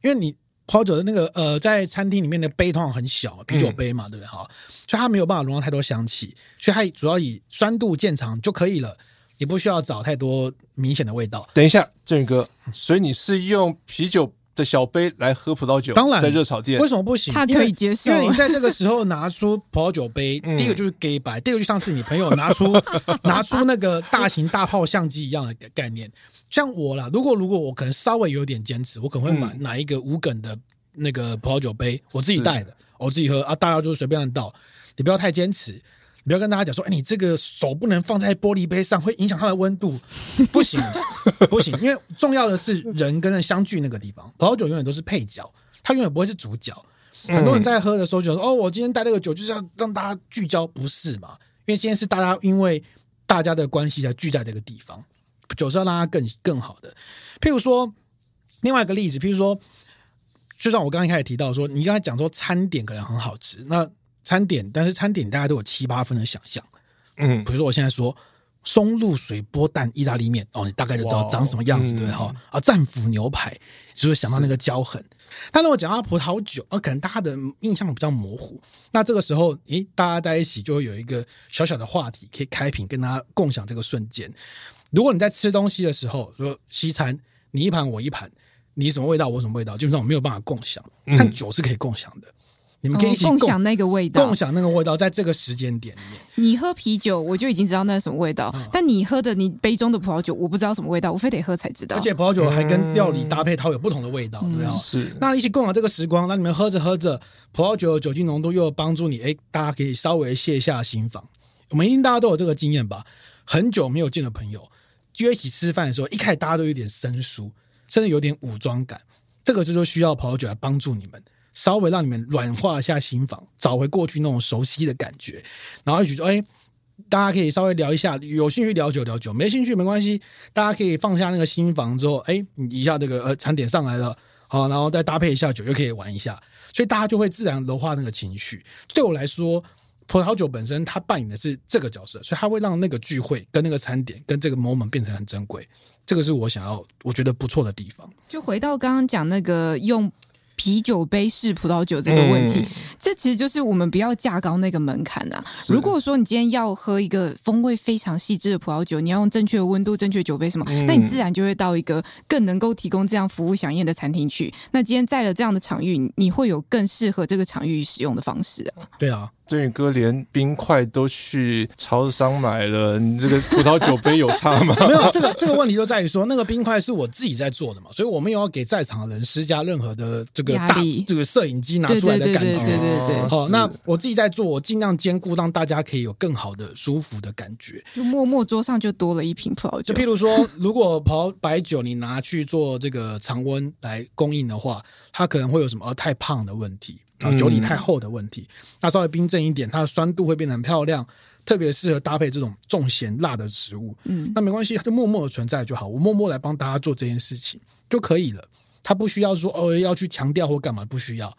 因为你葡萄酒的那个呃，在餐厅里面的杯通常很小，啤酒杯嘛，对不对？哈，所以它没有办法容纳太多香气，所以它主要以酸度见长就可以了，也不需要找太多明显的味道。等一下，振宇哥，所以你是用啤酒的小杯来喝葡萄酒，当然在热炒店为什么不行？他可以接受，因为你在这个时候拿出葡萄酒杯，第一个就是给白，第二个就像是你朋友拿出 拿出那个大型大炮相机一样的概念。像我啦，如果如果我可能稍微有点坚持，我可能会买拿一个无梗的那个葡萄酒杯，我自己带的，我自己喝啊，大家就是随便倒，你不要太坚持。不要跟大家讲说，哎，你这个手不能放在玻璃杯上，会影响它的温度，不行，不行，因为重要的是人跟人相聚那个地方。葡萄酒永远都是配角，它永远不会是主角。很多人在喝的时候就说，哦，我今天带这个酒就是要让大家聚焦，不是嘛？因为今天是大家因为大家的关系才聚在这个地方，酒是要让它更更好的。譬如说，另外一个例子，譬如说，就像我刚刚一开始提到说，你刚才讲说餐点可能很好吃，那。餐点，但是餐点大家都有七八分的想象，嗯，比如说我现在说松露水波蛋意大利面，哦，你大概就知道长什么样子，对哈？啊，战斧牛排，就是想到那个焦痕。但如果讲到葡萄酒，啊，可能大家的印象比较模糊。那这个时候，诶，大家在一起就会有一个小小的话题可以开瓶，跟大家共享这个瞬间。如果你在吃东西的时候，说西餐，你一盘我一盘，你什么味道我什么味道，基本上我没有办法共享，但酒是可以共享的。你们可以一起共，共享那个味道，共享那个味道，在这个时间点里面，你喝啤酒，我就已经知道那是什么味道。嗯、但你喝的你杯中的葡萄酒，我不知道什么味道，我非得喝才知道。而且葡萄酒还跟料理搭配，它有不同的味道，嗯、对吧？是。那一起共享这个时光，那你们喝着喝着，葡萄酒的酒精浓度又有帮助你，哎，大家可以稍微卸下心防。我们一定大家都有这个经验吧？很久没有见的朋友，约一起吃饭的时候，一开始大家都有点生疏，甚至有点武装感。这个就是需要葡萄酒来帮助你们。稍微让你们软化一下心房，找回过去那种熟悉的感觉，然后一起说：“哎，大家可以稍微聊一下，有兴趣聊酒聊酒，没兴趣没关系，大家可以放下那个心房之后，哎，你一下这个呃餐点上来了，好，然后再搭配一下酒，就可以玩一下，所以大家就会自然柔化那个情绪。对我来说，葡萄酒本身它扮演的是这个角色，所以它会让那个聚会跟那个餐点跟这个 moment 变成很珍贵。这个是我想要我觉得不错的地方。就回到刚刚讲那个用。啤酒杯式葡萄酒这个问题，嗯、这其实就是我们不要架高那个门槛呐、啊。如果说你今天要喝一个风味非常细致的葡萄酒，你要用正确的温度、正确酒杯什么，嗯、那你自然就会到一个更能够提供这样服务响应的餐厅去。那今天在了这样的场域，你会有更适合这个场域使用的方式啊。对啊。振宇哥连冰块都去超市商买了，你这个葡萄酒杯有差吗？没有，这个这个问题就在于说，那个冰块是我自己在做的嘛，所以我没有要给在场的人施加任何的这个大这个摄影机拿出来的感觉。对对对对对。哦，那我自己在做，我尽量兼顾让大家可以有更好的舒服的感觉。就默默桌上就多了一瓶葡萄酒。就譬如说，如果葡白酒你拿去做这个常温来供应的话，它可能会有什么？呃，太胖的问题。啊，酒体太厚的问题，嗯、那稍微冰镇一点，它的酸度会变得很漂亮，特别适合搭配这种重咸辣的食物。嗯，那没关系，它就默默的存在就好，我默默来帮大家做这件事情就可以了。他不需要说哦要去强调或干嘛，不需要。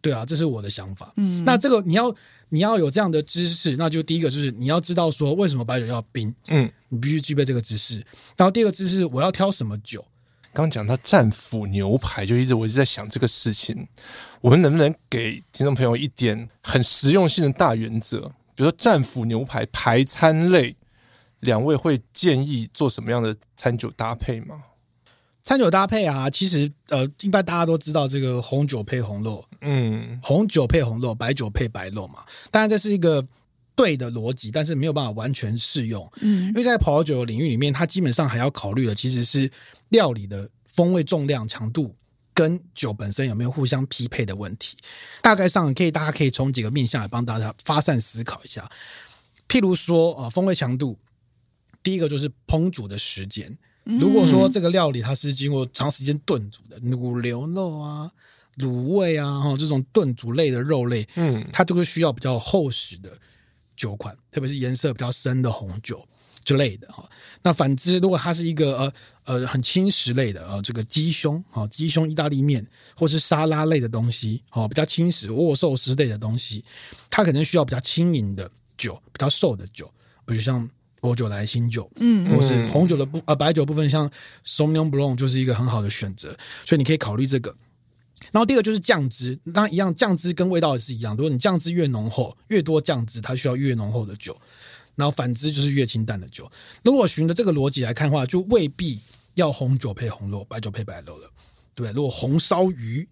对啊，这是我的想法。嗯，那这个你要你要有这样的知识，那就第一个就是你要知道说为什么白酒要冰，嗯，你必须具备这个知识。然后第二个知识，我要挑什么酒。刚讲到战斧牛排，就一直我一直在想这个事情，我们能不能给听众朋友一点很实用性的大原则？比如说战斧牛排排餐类，两位会建议做什么样的餐酒搭配吗？餐酒搭配啊，其实呃，一般大家都知道这个红酒配红肉，嗯，红酒配红肉，白酒配白肉嘛。当然这是一个对的逻辑，但是没有办法完全适用，嗯，因为在葡萄酒领域里面，它基本上还要考虑的其实是。料理的风味、重量、强度跟酒本身有没有互相匹配的问题？大概上可以，大家可以从几个面向来帮大家发散思考一下。譬如说啊，风味强度，第一个就是烹煮的时间。如果说这个料理它是经过长时间炖煮的，卤牛肉啊、卤味啊，哈，这种炖煮类的肉类，嗯，它就是需要比较厚实的酒款，特别是颜色比较深的红酒。之类的哈，那反之，如果它是一个呃呃很轻食类的呃这个鸡胸啊鸡胸意大利面或是沙拉类的东西哦，比较轻食握寿司类的东西，它可能需要比较轻盈的酒，比较瘦的酒，比如像薄酒来新酒，嗯，或是红酒的部呃白酒部分，像 Sauvignon Blanc 就是一个很好的选择，所以你可以考虑这个。然后第二个就是酱汁，那一样，酱汁跟味道也是一样，如果你酱汁越浓厚，越多酱汁，它需要越浓厚的酒。然后反之就是越清淡的酒。如果循着这个逻辑来看的话，就未必要红酒配红肉，白酒配白肉了，对不对？如果红烧鱼，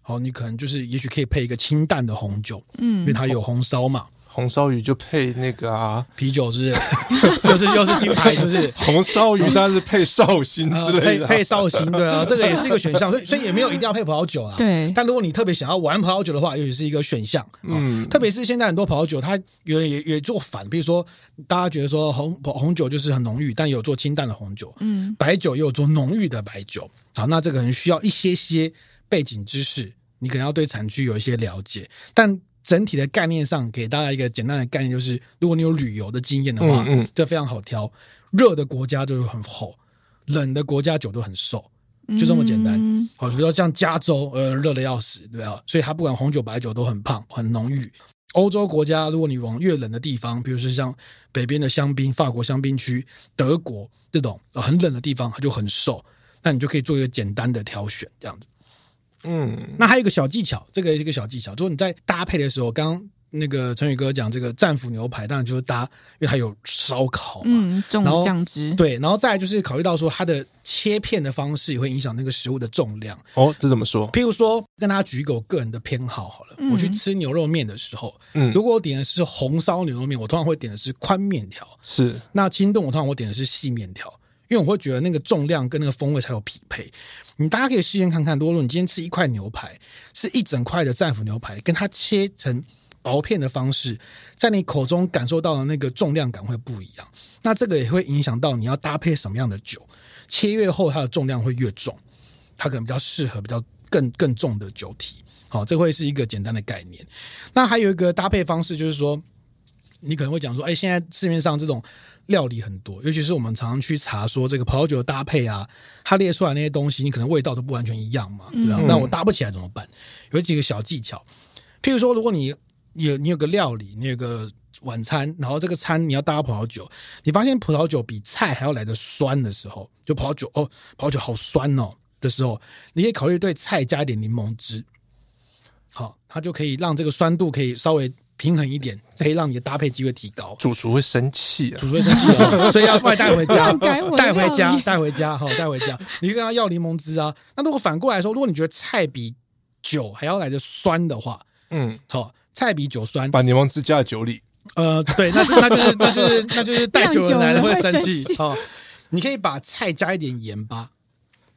好，你可能就是也许可以配一个清淡的红酒，嗯，因为它有红烧嘛。红烧鱼就配那个啊啤酒，是不是？就是又是金牌，就是红烧鱼，但是配绍兴之类的，配配绍兴，对啊，这个也是一个选项。所以所以也没有一定要配葡萄酒啊。对。但如果你特别想要玩葡萄酒的话，也许是一个选项。嗯。特别是现在很多葡萄酒，它有也也做反，比如说大家觉得说红红酒就是很浓郁，但有做清淡的红酒。嗯。白酒也有做浓郁的白酒。好，那这个可能需要一些些背景知识，你可能要对产区有一些了解，但。整体的概念上，给大家一个简单的概念，就是如果你有旅游的经验的话，嗯，嗯，这非常好挑。热的国家就是很厚，冷的国家酒都很瘦，就这么简单。好，比如说像加州，呃，热的要死，对吧？所以它不管红酒白酒都很胖，很浓郁。欧洲国家，如果你往越冷的地方，比如说像北边的香槟，法国香槟区，德国这种很冷的地方，它就很瘦。那你就可以做一个简单的挑选，这样子。嗯，那还有一个小技巧，这个是一个小技巧，就是你在搭配的时候，刚刚那个成宇哥讲这个战斧牛排，当然就是搭，因为它有烧烤嘛，嗯，重酱汁，对，然后再来就是考虑到说它的切片的方式也会影响那个食物的重量。哦，这怎么说？譬如说，跟大家举一个我个人的偏好好了，嗯、我去吃牛肉面的时候，嗯，如果我点的是红烧牛肉面，我通常会点的是宽面条，是，那清炖我通常我点的是细面条。因为我会觉得那个重量跟那个风味才有匹配。你大家可以试验看看，如果你今天吃一块牛排，是一整块的战斧牛排，跟它切成薄片的方式，在你口中感受到的那个重量感会不一样。那这个也会影响到你要搭配什么样的酒。切越厚，它的重量会越重，它可能比较适合比较更更重的酒体。好，这会是一个简单的概念。那还有一个搭配方式，就是说。你可能会讲说，哎，现在市面上这种料理很多，尤其是我们常常去查说这个葡萄酒的搭配啊，它列出来那些东西，你可能味道都不完全一样嘛，对吧？那、嗯、我搭不起来怎么办？有几个小技巧，譬如说，如果你有你有个料理，你有个晚餐，然后这个餐你要搭葡萄酒，你发现葡萄酒比菜还要来的酸的时候，就葡萄酒哦，葡萄酒好酸哦的时候，你可以考虑对菜加一点柠檬汁。好，它就可以让这个酸度可以稍微平衡一点，可以让你的搭配机会提高。主厨会生气啊，主厨会生气啊，所以要快带回家，带回家，带回家，好，带回家。你跟他要柠檬汁啊。那如果反过来说，如果你觉得菜比酒还要来的酸的话，嗯，好，菜比酒酸，把柠檬汁加在酒里。呃，对，那是那就是那就是那就是带酒的男 人会生气。好，你可以把菜加一点盐巴。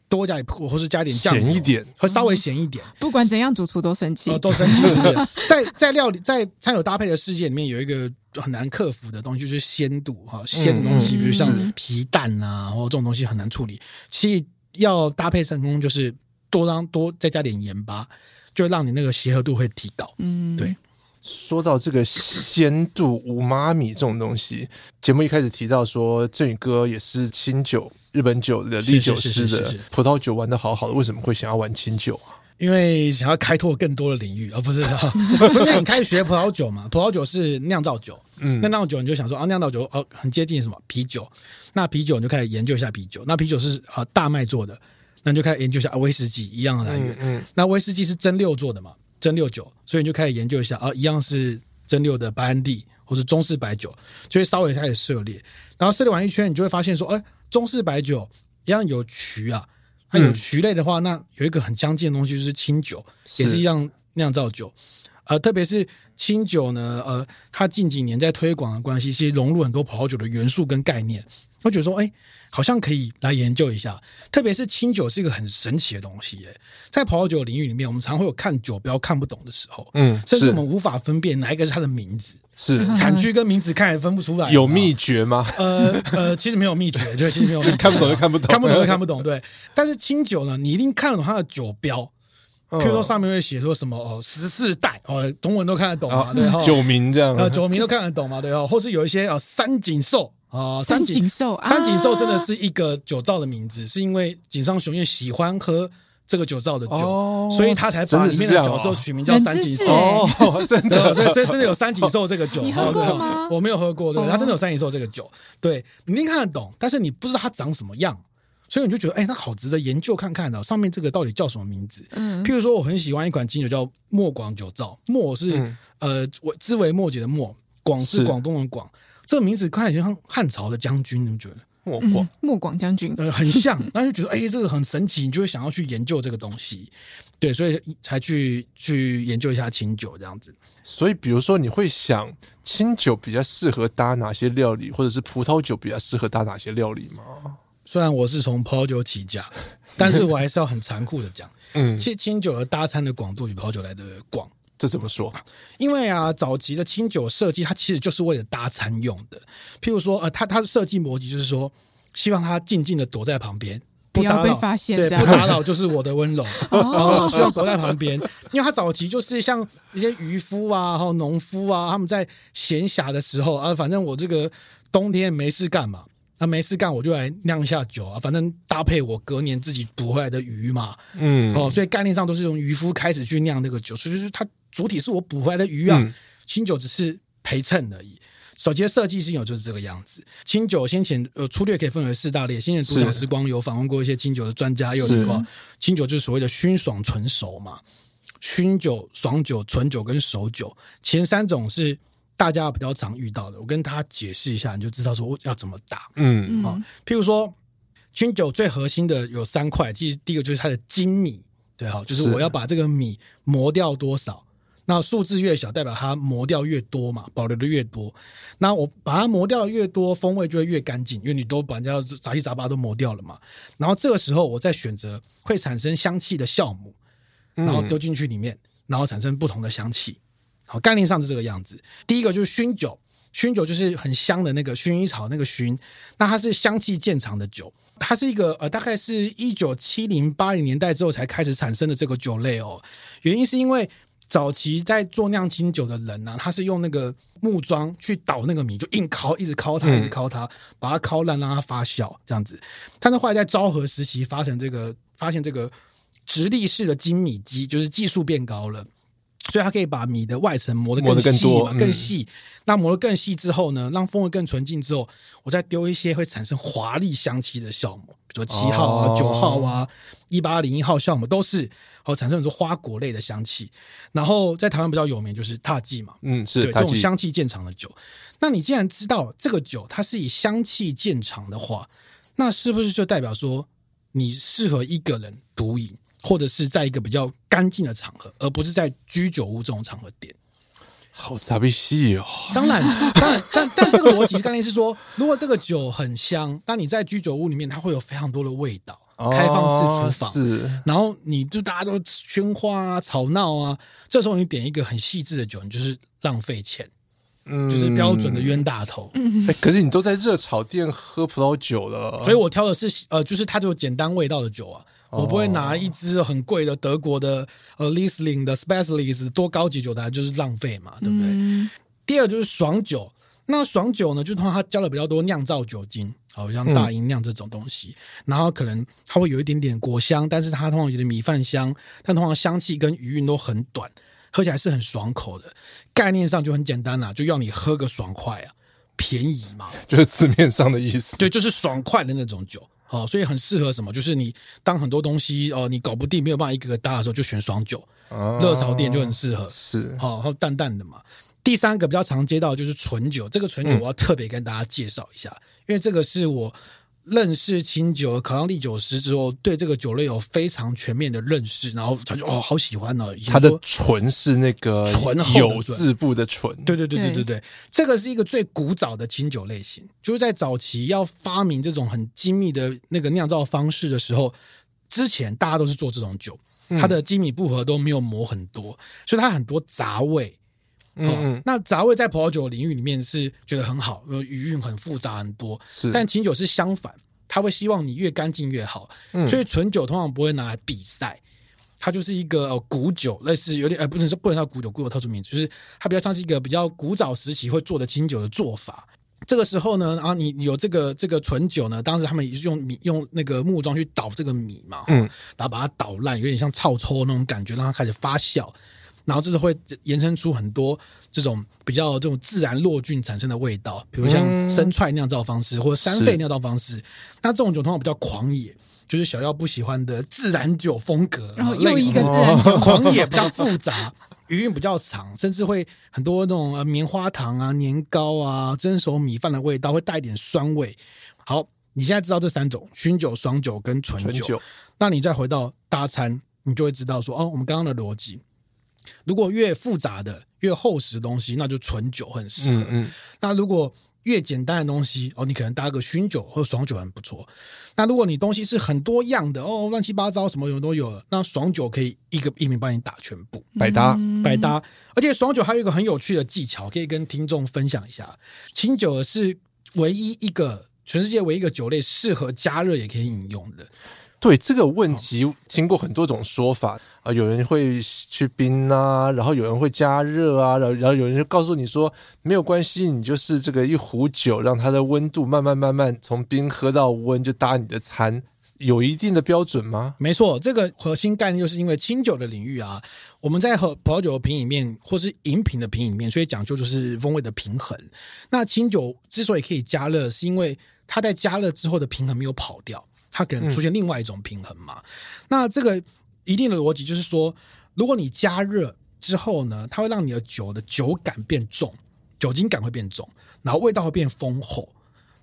多加一点，或是加点酱，咸一点，会稍微咸一点。不管怎样，主厨都生气，哦，都生气。在在料理在餐酒搭配的世界里面，有一个很难克服的东西，就是鲜度哈，鲜的东西，比如像皮蛋啊，或这种东西很难处理。其实要搭配成功，就是多让多再加点盐巴，就让你那个协和度会提高。嗯，对。说到这个鲜度、五妈咪这种东西，节目一开始提到说，振宇哥也是清酒、日本酒的唎酒师的，葡萄酒玩的好好的，为什么会想要玩清酒啊？因为想要开拓更多的领域，而、哦、不是，因为你开始学葡萄酒嘛，葡萄酒是酿造酒，嗯，那酿造酒你就想说啊，酿造酒哦，很接近什么啤酒，那啤酒你就开始研究一下啤酒，那啤酒是啊大麦做的，那你就开始研究一下威士忌一样的来源，嗯，嗯。那威士忌是蒸馏做的嘛。蒸馏酒，所以你就开始研究一下啊，一样是蒸馏的白兰地或是中式白酒，就会稍微开始涉猎。然后涉猎完一圈，你就会发现说，哎，中式白酒一样有曲啊，它有曲类的话，那有一个很相近的东西就是清酒，也是一样酿造酒。呃，特别是清酒呢，呃，它近几年在推广的关系，其实融入很多葡萄酒的元素跟概念。我觉得说，哎，好像可以来研究一下。特别是清酒是一个很神奇的东西，哎，在葡萄酒领域里面，我们常会有看酒标看不懂的时候，嗯，甚至我们无法分辨哪一个是它的名字，是 产区跟名字看也分不出来。有秘诀吗？呃呃，其实没有秘诀，就其实没有，看不懂就看不懂，看不懂就看不懂。对，但是清酒呢，你一定看得懂它的酒标。譬如说上面会写说什么哦，十四代哦，中文都看得懂嘛？对哈，九名这样，呃，九名都看得懂嘛？对哈，或是有一些啊，三井寿啊，三井寿，三井寿真的是一个酒造的名字，是因为井上雄彦喜欢喝这个酒造的酒，所以他才把里面的酒寿取名叫三井寿。哦，真的，所以所以真的有三井寿这个酒，你喝过吗？我没有喝过，对，他真的有三井寿这个酒，对，你一定看得懂，但是你不知道它长什么样。所以你就觉得，哎、欸，那好值得研究看看的。上面这个到底叫什么名字？嗯，譬如说，我很喜欢一款清酒叫莫广酒造，莫是、嗯、呃，我枝微末节的莫，广是广东的广。是这个名字看起来像汉朝的将军，你们觉得？莫广嗯、莫广将军，呃，很像。那就觉得，哎、欸，这个很神奇，你就会想要去研究这个东西。对，所以才去去研究一下清酒这样子。所以，比如说，你会想清酒比较适合搭哪些料理，或者是葡萄酒比较适合搭哪些料理吗？虽然我是从葡萄酒起家，但是我还是要很残酷的讲，嗯，其实清酒的搭餐的广度比葡萄酒来的广。这怎么说？因为啊，早期的清酒设计，它其实就是为了搭餐用的。譬如说，呃，它它的设计逻辑就是说，希望它静静的躲在旁边，不打被发现，对，不打扰就是我的温柔。然后希望躲在旁边，因为它早期就是像一些渔夫啊，还有农夫啊，他们在闲暇的时候啊，反正我这个冬天没事干嘛。那没事干，我就来酿一下酒啊，反正搭配我隔年自己捕回来的鱼嘛，嗯，哦，所以概念上都是从渔夫开始去酿那个酒，所以就是它主体是我捕回来的鱼啊，嗯、清酒只是陪衬而已。首先设计清酒就是这个样子。清酒先前呃粗略可以分为四大类，先前独享时光有访问过一些清酒的专家，有提过清酒就是所谓的熏爽醇熟嘛，熏酒、爽酒、醇酒跟熟酒，前三种是。大家比较常遇到的，我跟他解释一下，你就知道说要怎么打。嗯，好，譬如说，清酒最核心的有三块，其实第一个就是它的精米，对，好，就是我要把这个米磨掉多少，那数字越小，代表它磨掉越多嘛，保留的越多。那我把它磨掉越多，风味就会越干净，因为你都把人家杂七杂八都磨掉了嘛。然后这个时候，我再选择会产生香气的酵母，然后丢进去里面，然后产生不同的香气。好，概念上是这个样子。第一个就是熏酒，熏酒就是很香的那个薰衣草那个熏，那它是香气渐长的酒，它是一个呃，大概是一九七零八零年代之后才开始产生的这个酒类哦。原因是因为早期在做酿清酒的人呢、啊，他是用那个木桩去捣那个米，就硬敲，一直敲它，一直敲它，把它敲烂，让它发酵这样子。但是后来在昭和时期发生这个，发现这个直立式的精米机，就是技术变高了。所以它可以把米的外层磨得更细嘛，更细。那磨得更细之后呢，让风味更纯净之后，我再丢一些会产生华丽香气的酵母，比如说七号啊、九号啊、一八零一号酵母都是，好产生很多花果类的香气。然后在台湾比较有名就是獭祭嘛，嗯，是对这种香气见长的酒。那你既然知道这个酒它是以香气见长的话，那是不是就代表说你适合一个人独饮？或者是在一个比较干净的场合，而不是在居酒屋这种场合点，好傻逼戏哦。当然，当然，但但这个逻辑概念是说，如果这个酒很香，当你在居酒屋里面，它会有非常多的味道，哦、开放式厨房，是，然后你就大家都喧哗啊、吵闹啊，这时候你点一个很细致的酒，你就是浪费钱，嗯，就是标准的冤大头。嗯，可是你都在热炒店喝葡萄酒了，所以我挑的是呃，就是它就简单味道的酒啊。我不会拿一支很贵的德国的呃 Riesling 的 Specialist 多高级酒来，就是浪费嘛，对不对？嗯、第二就是爽酒，那爽酒呢，就通常它加了比较多酿造酒精，好像大吟酿这种东西，嗯、然后可能它会有一点点果香，但是它通常有点米饭香，但通常香气跟余韵都很短，喝起来是很爽口的。概念上就很简单啦，就要你喝个爽快啊，便宜嘛，就是字面上的意思。对，就是爽快的那种酒。好，所以很适合什么？就是你当很多东西哦，你搞不定，没有办法一个个搭的时候，就选爽酒。热潮店就很适合，是好，然后淡淡的嘛。第三个比较常接到的就是纯酒，这个纯酒我要特别跟大家介绍一下，嗯、因为这个是我。认识清酒，考上唎酒师之后，对这个酒类有非常全面的认识，然后他就哦，好喜欢哦。它的醇是那个醇有字部的醇，对对对对对对，这个是一个最古早的清酒类型，就是在早期要发明这种很精密的那个酿造方式的时候，之前大家都是做这种酒，它的精米步合都没有磨很多，所以它很多杂味。嗯，那杂味在葡萄酒领域里面是觉得很好，因为余韵很复杂很多。是，但清酒是相反，他会希望你越干净越好。嗯，所以纯酒通常不会拿来比赛，它就是一个呃古酒，类似有点呃，不能说不能叫古酒，古酒特殊名字，就是它比较像是一个比较古早时期会做的清酒的做法。这个时候呢，然后你有这个这个纯酒呢，当时他们也是用米用那个木桩去捣这个米嘛，嗯，然后把它捣烂，有点像臭抽那种感觉，让它开始发酵。然后这是会延伸出很多这种比较这种自然落菌产生的味道，比如像生踹酿造方式或者山废酿造方式。那这种酒通常比较狂野，就是小药不喜欢的自然酒风格。然后又一个自然酒狂野比较复杂，余韵比较长，甚至会很多那种棉花糖啊、年糕啊、蒸熟米饭的味道，会带一点酸味。好，你现在知道这三种熏酒、爽酒跟纯酒，纯酒那你再回到搭餐，你就会知道说哦，我们刚刚的逻辑。如果越复杂的、越厚实的东西，那就纯酒很适合。嗯嗯。那如果越简单的东西，哦，你可能搭个熏酒或爽酒很不错。那如果你东西是很多样的，哦，乱七八糟什么有都有了，那爽酒可以一个一瓶帮你打全部，百搭百搭。而且爽酒还有一个很有趣的技巧，可以跟听众分享一下。清酒是唯一一个全世界唯一一个酒类适合加热也可以饮用的。对这个问题，听过很多种说法啊、呃，有人会去冰啊，然后有人会加热啊，然后然后有人就告诉你说没有关系，你就是这个一壶酒，让它的温度慢慢慢慢从冰喝到温，就搭你的餐，有一定的标准吗？没错，这个核心概念就是因为清酒的领域啊，我们在喝葡萄酒的品里面或是饮品的品里面，所以讲究就是风味的平衡。那清酒之所以可以加热，是因为它在加热之后的平衡没有跑掉。它可能出现另外一种平衡嘛？嗯、那这个一定的逻辑就是说，如果你加热之后呢，它会让你的酒的酒感变重，酒精感会变重，然后味道会变丰厚。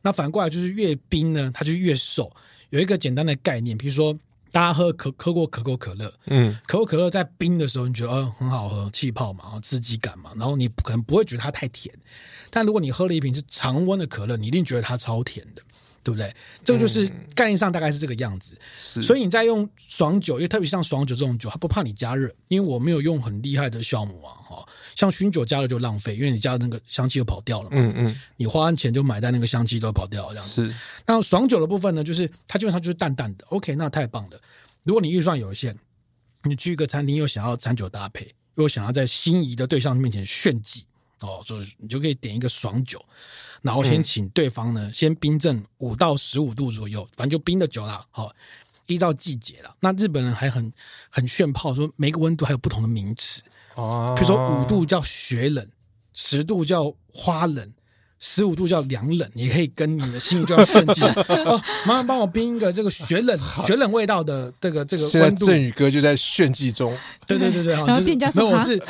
那反过来就是越冰呢，它就越瘦。有一个简单的概念，比如说大家喝可喝过可口可乐，嗯，可口可乐在冰的时候，你觉得呃很好喝，气泡嘛，然后刺激感嘛，然后你可能不会觉得它太甜。但如果你喝了一瓶是常温的可乐，你一定觉得它超甜的。对不对？这个就是概念上大概是这个样子。嗯、所以你在用爽酒，因为特别像爽酒这种酒，它不怕你加热，因为我没有用很厉害的酵母啊，哈。像熏酒加热就浪费，因为你加的那个香气就跑掉了嘛。嗯嗯。你花完钱就买在那个香气都跑掉了这样子。是。那爽酒的部分呢，就是它基本上就是淡淡的。OK，那太棒了。如果你预算有限，你去一个餐厅又想要餐酒搭配，又想要在心仪的对象面前炫技哦，所以你就可以点一个爽酒，然后先请对方呢、嗯、先冰镇五到十五度左右，反正就冰的久了。好，依照季节了。那日本人还很很炫炮，说每个温度还有不同的名词哦，比如说五度叫雪冷，十度叫花冷。十五度叫凉冷，你可以跟你的心就要炫技 哦，麻烦帮我冰一个这个雪冷雪冷味道的这个这个温度。现在振宇哥就在炫技中，对对对对，然后店家说，没有，我 是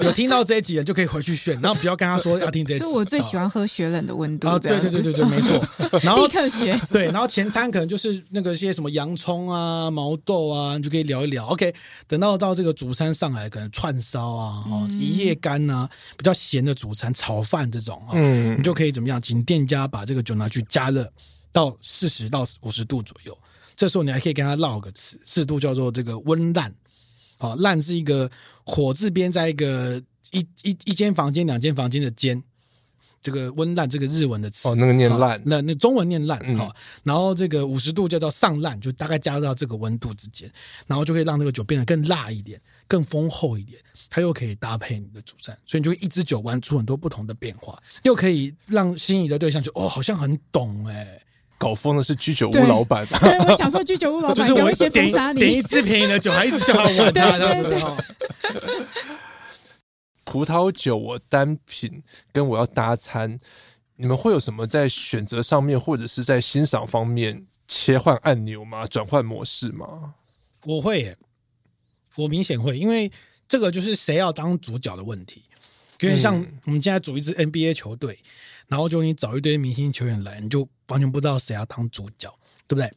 有听到这一集的就可以回去炫，然后不要跟他说要听这一集。就我最喜欢喝雪冷的温度。啊，对对对对对，没错。然后立刻学。对，然后前餐可能就是那个些什么洋葱啊、毛豆啊，你就可以聊一聊。OK，等到到这个主餐上来，可能串烧啊、哦一夜干啊，比较咸的主餐炒饭这种，嗯，你就可以。可以怎么样？请店家把这个酒拿去加热到四十到五十度左右。这时候你还可以跟他唠个词，四十度叫做这个温烂。好，烂是一个火字边，在一个一一一间房间、两间房间的间。这个温烂这个日文的词哦，那个念烂，那那中文念烂好、嗯，然后这个五十度叫做上烂，就大概加热到这个温度之间，然后就可以让那个酒变得更辣一点。更丰厚一点，它又可以搭配你的主餐，所以你就一支酒玩出很多不同的变化，又可以让心仪的对象就哦，好像很懂哎、欸。搞疯的是居酒屋老板，对，我想说居酒屋老板就 是我先点点一支便宜的酒，还一直叫他玩他对对对。葡萄酒我单品跟我要搭餐，你们会有什么在选择上面或者是在欣赏方面切换按钮吗？转换模式吗？我会耶。我明显会，因为这个就是谁要当主角的问题。有点像我们现在组一支 NBA 球队，然后就你找一堆明星球员来，你就完全不知道谁要当主角，对不对？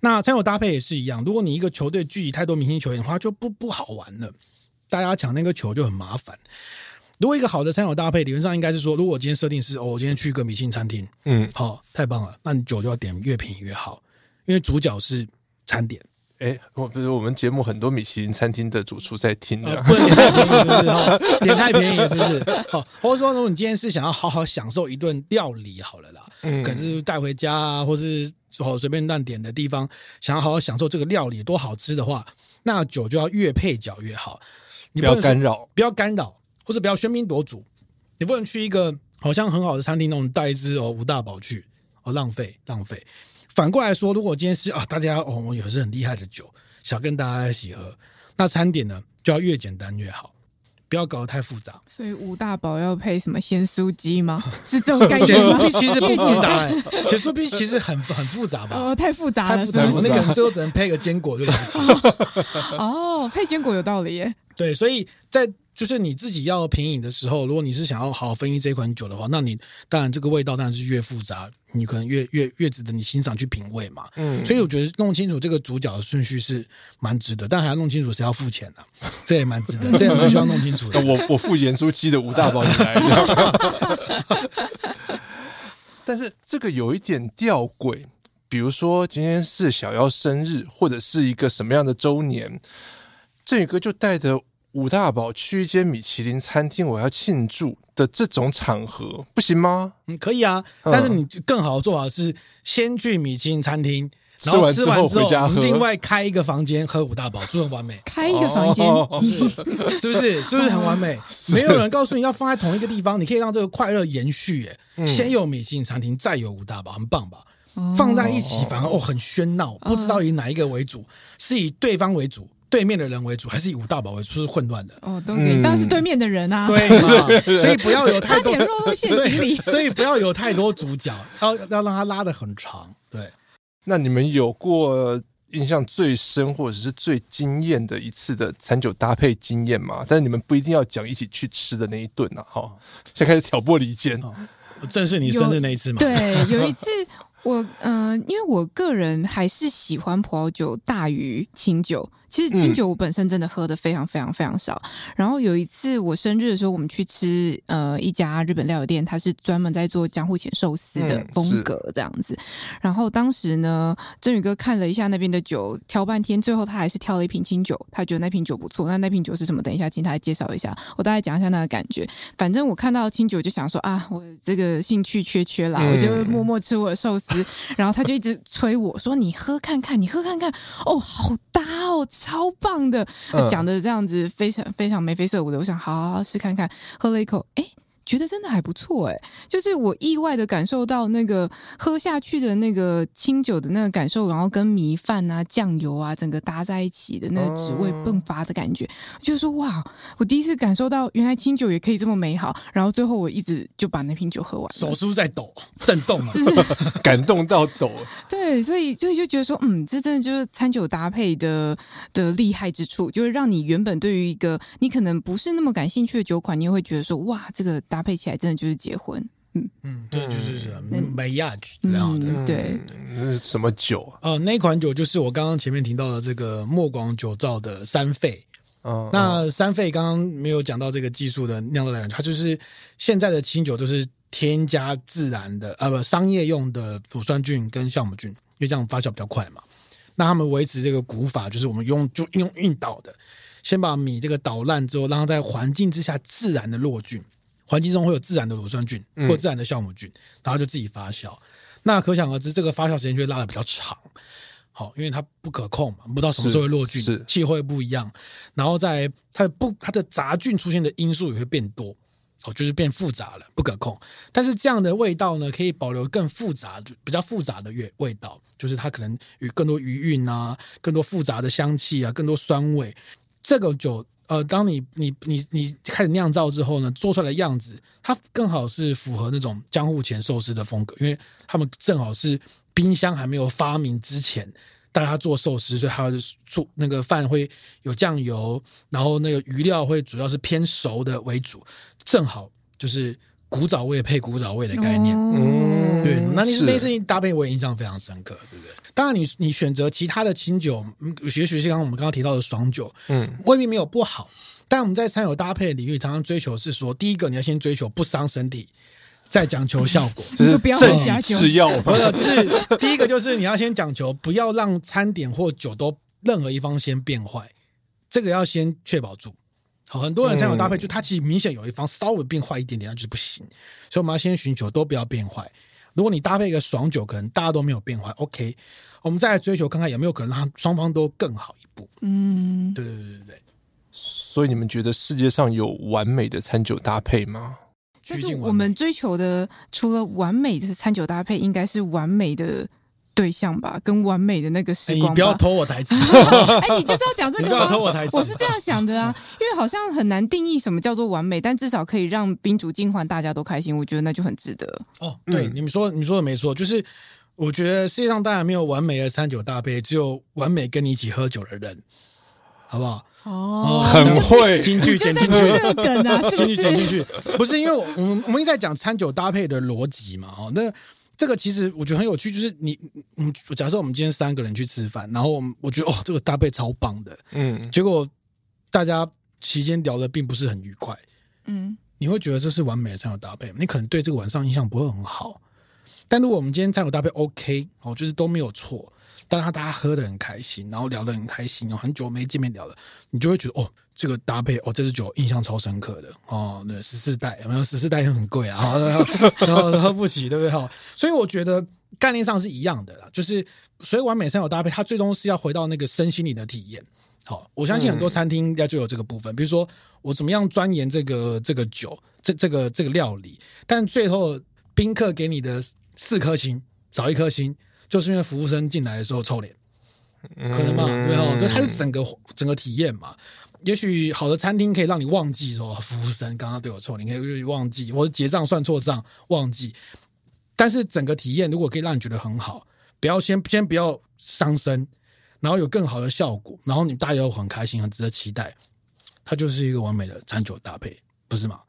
那餐酒搭配也是一样，如果你一个球队聚集太多明星球员的话，就不不好玩了。大家抢那个球就很麻烦。如果一个好的餐酒搭配，理论上应该是说，如果我今天设定是哦，我今天去一个米其林餐厅，嗯，好，太棒了，那你酒就要点越便宜越好，因为主角是餐点。哎，我不是我们节目很多米其林餐厅的主厨在听的，呃，不能点太便宜，是不是？哈，点太便宜是不是？好，或者说，如果你今天是想要好好享受一顿料理，好了啦，嗯，可能是带回家啊，或是哦随便乱点的地方，想要好好享受这个料理多好吃的话，那酒就要越配角越好，你不，不要干扰，不要干扰，或是不要喧宾夺主，你不能去一个好像很好的餐厅，那种带一支哦吴大宝去，哦浪费浪费。反过来说，如果今天是啊，大家哦，我有是很厉害的酒，想跟大家一起喝，那餐点呢就要越简单越好，不要搞得太复杂。所以吴大宝要配什么咸酥鸡吗？是这种感觉？咸酥鸡其实不复杂，欸，咸酥鸡其实很很复杂吧？哦，太复杂了，太复杂了，那个最后只能配个坚果就了不起。哦，配坚果有道理耶。对，所以在。就是你自己要品饮的时候，如果你是想要好好分析这款酒的话，那你当然这个味道当然是越复杂，你可能越越越值得你欣赏去品味嘛。嗯，所以我觉得弄清楚这个主角的顺序是蛮值得，但还要弄清楚 谁要付钱的，这也蛮值得，这也蛮需要弄清楚的。我 我付盐酥鸡的吴大宝你来，但是这个有一点吊诡，比如说今天是小妖生日，或者是一个什么样的周年，振宇哥就带着。吴大宝去一间米其林餐厅，我要庆祝的这种场合不行吗？嗯，可以啊，但是你更好的做法是先去米其林餐厅，然后吃完之后，另外开一个房间喝五大宝，是不是很完美？开一个房间，哦、是，不是？是不是很完美？没有人告诉你要放在同一个地方，你可以让这个快乐延续。哎，先有米其林餐厅，再有五大宝，很棒吧？放在一起反而哦很喧闹，不知道以哪一个为主，是以对方为主。对面的人为主，还是以五大宝为主？是混乱的哦，都你当然是对面的人啊，对嘛？所以不要有太多点落入陷阱里，所以不要有太多主角，要要让他拉的很长。对，那你们有过印象最深或者是最惊艳的一次的餐酒搭配经验吗？但是你们不一定要讲一起去吃的那一顿啊。好，现在开始挑拨离间。正是你生日那一次吗？对，有一次。我嗯、呃，因为我个人还是喜欢葡萄酒大于清酒。其实清酒我本身真的喝的非常非常非常少。嗯、然后有一次我生日的时候，我们去吃呃一家日本料理店，它是专门在做江户前寿司的风格这样子。嗯、然后当时呢，振宇哥看了一下那边的酒，挑半天，最后他还是挑了一瓶清酒。他觉得那瓶酒不错。那那瓶酒是什么？等一下请他来介绍一下。我大概讲一下那个感觉。反正我看到清酒就想说啊，我这个兴趣缺缺啦，嗯、我就默默吃我的寿司。然后他就一直催我说：“你喝看看，你喝看看，哦，好搭哦，超棒的。讲的这样子非常非常眉飞色舞的，我想好好好试看看，喝了一口，哎。觉得真的还不错哎，就是我意外的感受到那个喝下去的那个清酒的那个感受，然后跟米饭啊、酱油啊整个搭在一起的那个滋味迸发的感觉，哦、就是说哇，我第一次感受到原来清酒也可以这么美好。然后最后我一直就把那瓶酒喝完，手是不是在抖，震动啊，就是 感动到抖。对，所以所以就觉得说，嗯，这真的就是餐酒搭配的的厉害之处，就是让你原本对于一个你可能不是那么感兴趣的酒款，你也会觉得说，哇，这个搭配起来真的就是结婚，嗯嗯，这就是什么 marriage 这样的，对，那是什么酒啊？呃，那款酒就是我刚刚前面提到的这个莫广酒造的三费。哦，那三费刚刚没有讲到这个技术的酿造来源，它就是现在的清酒都是添加自然的，呃，不，商业用的乳酸菌跟酵母菌，因为这样发酵比较快嘛。那他们维持这个古法，就是我们用就用运倒的，先把米这个捣烂之后，让它在环境之下自然的落菌。环境中会有自然的乳酸菌或自然的酵母菌，嗯、然后就自己发酵。那可想而知，这个发酵时间就会拉的比较长。好，因为它不可控嘛，不知道什么时候会落菌，气候会不一样。然后在它的不它的杂菌出现的因素也会变多，哦，就是变复杂了，不可控。但是这样的味道呢，可以保留更复杂、比较复杂的味味道，就是它可能与更多余韵啊，更多复杂的香气啊，更多酸味。这个酒。呃，当你你你你开始酿造之后呢，做出来的样子，它更好是符合那种江户前寿司的风格，因为他们正好是冰箱还没有发明之前，大家做寿司，所以它做那个饭会有酱油，然后那个鱼料会主要是偏熟的为主，正好就是古早味配古早味的概念。嗯，对，那你那事情搭配我也印象非常深刻，对不对？当然你，你你选择其他的清酒，也许是刚刚我们刚刚提到的爽酒，嗯，未必没有不好。但我们在餐酒搭配的领域，常常追求是说，第一个你要先追求不伤身体，再讲求效果，就是不要加酒。是要不是，是第一个就是你要先讲求不要让餐点或酒都任何一方先变坏，这个要先确保住。好，很多人餐酒搭配就它其实明显有一方稍微变坏一点点，那就是不行。所以我们要先寻求都不要变坏。如果你搭配一个爽酒，可能大家都没有变坏，OK，我们再来追求看看有没有可能让双方都更好一步。嗯，对对对对对。所以你们觉得世界上有完美的餐酒搭配吗？就是我们追求的，除了完美的餐酒搭配，应该是完美的。对象吧，跟完美的那个时光。你不要偷我台词！哎，你就是要讲这个不要偷我台词！我是这样想的啊，因为好像很难定义什么叫做完美，但至少可以让宾主尽欢，大家都开心，我觉得那就很值得。哦，对，你们说你说的没错，就是我觉得世界上当然没有完美的餐酒搭配，只有完美跟你一起喝酒的人，好不好？哦，很会，金句剪进去，这个梗啊，金句剪进去，不是因为我们我们一直在讲餐酒搭配的逻辑嘛？哦，那。这个其实我觉得很有趣，就是你，嗯，假设我们今天三个人去吃饭，然后我们我觉得哦，这个搭配超棒的，嗯，结果大家期间聊的并不是很愉快，嗯，你会觉得这是完美的餐友搭配，你可能对这个晚上印象不会很好。但如果我们今天餐友搭配 OK，哦，就是都没有错，但是大家喝得很开心，然后聊得很开心，很久没见面聊了，你就会觉得哦。这个搭配哦，这支酒印象超深刻的哦。对，十四代有没有？十四代也很贵啊，然后喝不起，对不对？哈，所以我觉得概念上是一样的啦，就是所以完美三有搭配，它最终是要回到那个身心里的体验。好，我相信很多餐厅应该就有这个部分，比如说我怎么样钻研这个这个酒，这这个这个料理，但最后宾客给你的四颗星，少一颗星，就是因为服务生进来的时候臭脸，可能嘛？对哈，对，它是整个整个体验嘛。也许好的餐厅可以让你忘记说服务生刚刚对我错，你可以忘记，我结账算错账忘记。但是整个体验如果可以让你觉得很好，不要先先不要伤身，然后有更好的效果，然后你大家又很开心，很值得期待，它就是一个完美的餐酒搭配，不是吗？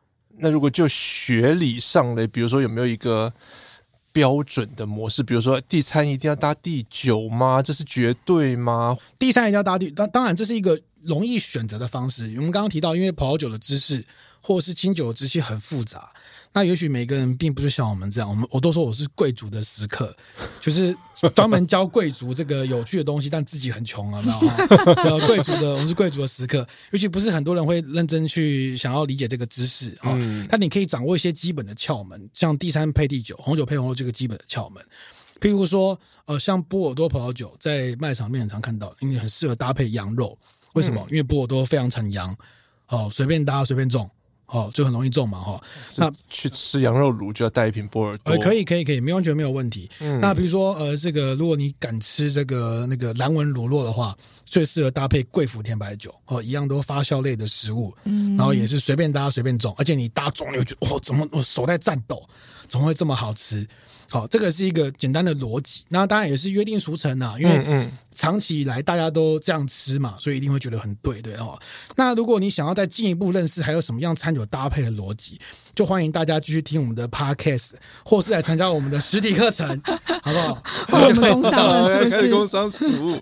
那如果就学理上嘞，比如说有没有一个标准的模式？比如说第三一定要搭第九吗？这是绝对吗？第三一定要搭第，当当然这是一个。容易选择的方式，我们刚刚提到，因为葡萄酒的知识或者是清酒的知识很复杂，那也许每个人并不是像我们这样，我们我都说我是贵族的食客，就是专门教贵族这个有趣的东西，但自己很穷啊，然后 贵族的我们是贵族的食客，尤其不是很多人会认真去想要理解这个知识啊，但你可以掌握一些基本的窍门，像第三配第九，红酒配红酒这个基本的窍门。譬如说，呃，像波尔多葡萄酒在卖场里面很常看到，因为很适合搭配羊肉。为什么？嗯、因为波尔多非常产羊，哦，随便搭随便种。哦，就很容易中嘛，哈、哦。那去吃羊肉炉就要带一瓶波尔多。呃，可以，可以，可以，没完全没有问题。嗯。那比如说，呃，这个如果你敢吃这个那个蓝纹乳酪的话，最适合搭配贵腐甜白酒哦，一样都发酵类的食物。嗯。然后也是随便搭随便中，而且你搭中，你就觉得哦，怎么我手在颤抖，怎么会这么好吃？好，这个是一个简单的逻辑。那当然也是约定俗成啊，因为长期以来大家都这样吃嘛，所以一定会觉得很对，对哦。那如果你想要再进一步认识还有什么样餐酒搭配的逻辑，就欢迎大家继续听我们的 Podcast，或是来参加我们的实体课程，好不好？我们工商了，是不是？工商服务。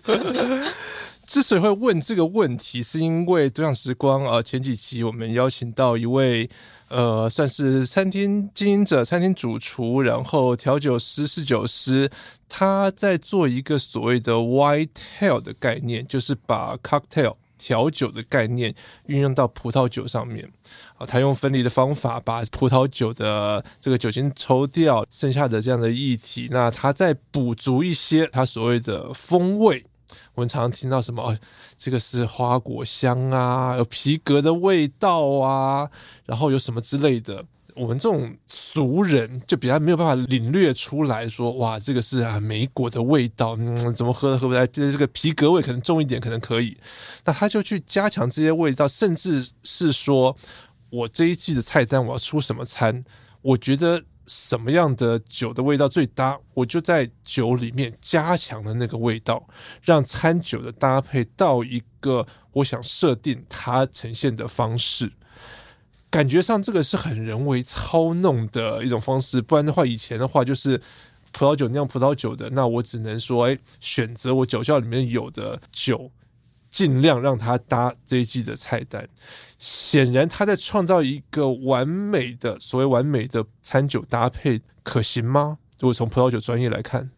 之所以会问这个问题，是因为多享时光啊，前几期我们邀请到一位呃，算是餐厅经营者、餐厅主厨，然后调酒师、侍酒师，他在做一个所谓的 white tail 的概念，就是把 cocktail 调酒的概念运用到葡萄酒上面啊，他用分离的方法把葡萄酒的这个酒精抽掉，剩下的这样的液体，那他再补足一些他所谓的风味。我们常常听到什么？这个是花果香啊，有皮革的味道啊，然后有什么之类的。我们这种俗人就比较没有办法领略出来说，哇，这个是啊莓果的味道，嗯，怎么喝都喝不来。这个皮革味可能重一点，可能可以。那他就去加强这些味道，甚至是说我这一季的菜单我要出什么餐，我觉得。什么样的酒的味道最搭，我就在酒里面加强了那个味道，让餐酒的搭配到一个我想设定它呈现的方式。感觉上这个是很人为操弄的一种方式，不然的话，以前的话就是葡萄酒酿葡萄酒的，那我只能说，哎，选择我酒窖里面有的酒。尽量让他搭这一季的菜单，显然他在创造一个完美的所谓完美的餐酒搭配，可行吗？如果从葡萄酒专业来看，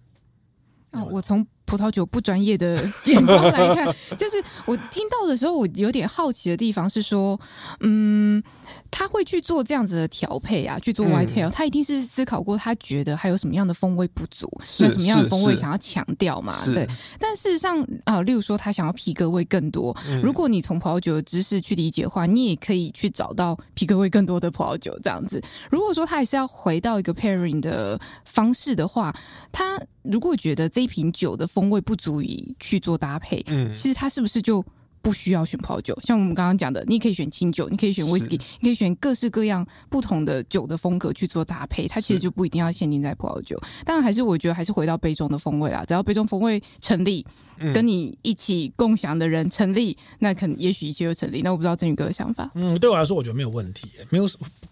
啊，我从葡萄酒不专业的眼光来看，就是我听到的时候，我有点好奇的地方是说，嗯。他会去做这样子的调配啊，去做 whitetail，他一定是思考过，他觉得还有什么样的风味不足，那什么样的风味想要强调嘛？对。但事实上啊、呃，例如说他想要皮革味更多，嗯、如果你从葡萄酒的知识去理解的话，你也可以去找到皮革味更多的葡萄酒这样子。如果说他还是要回到一个 pairing 的方式的话，他如果觉得这一瓶酒的风味不足以去做搭配，嗯，其实他是不是就？不需要选葡萄酒，像我们刚刚讲的，你可以选清酒，你可以选威士忌，你可以选各式各样不同的酒的风格去做搭配。它其实就不一定要限定在葡萄酒。当然，还是我觉得还是回到杯中的风味啊。只要杯中风味成立，嗯、跟你一起共享的人成立，那可能也许一切就成立。那我不知道振宇哥的想法。嗯，对我来说，我觉得没有问题，没有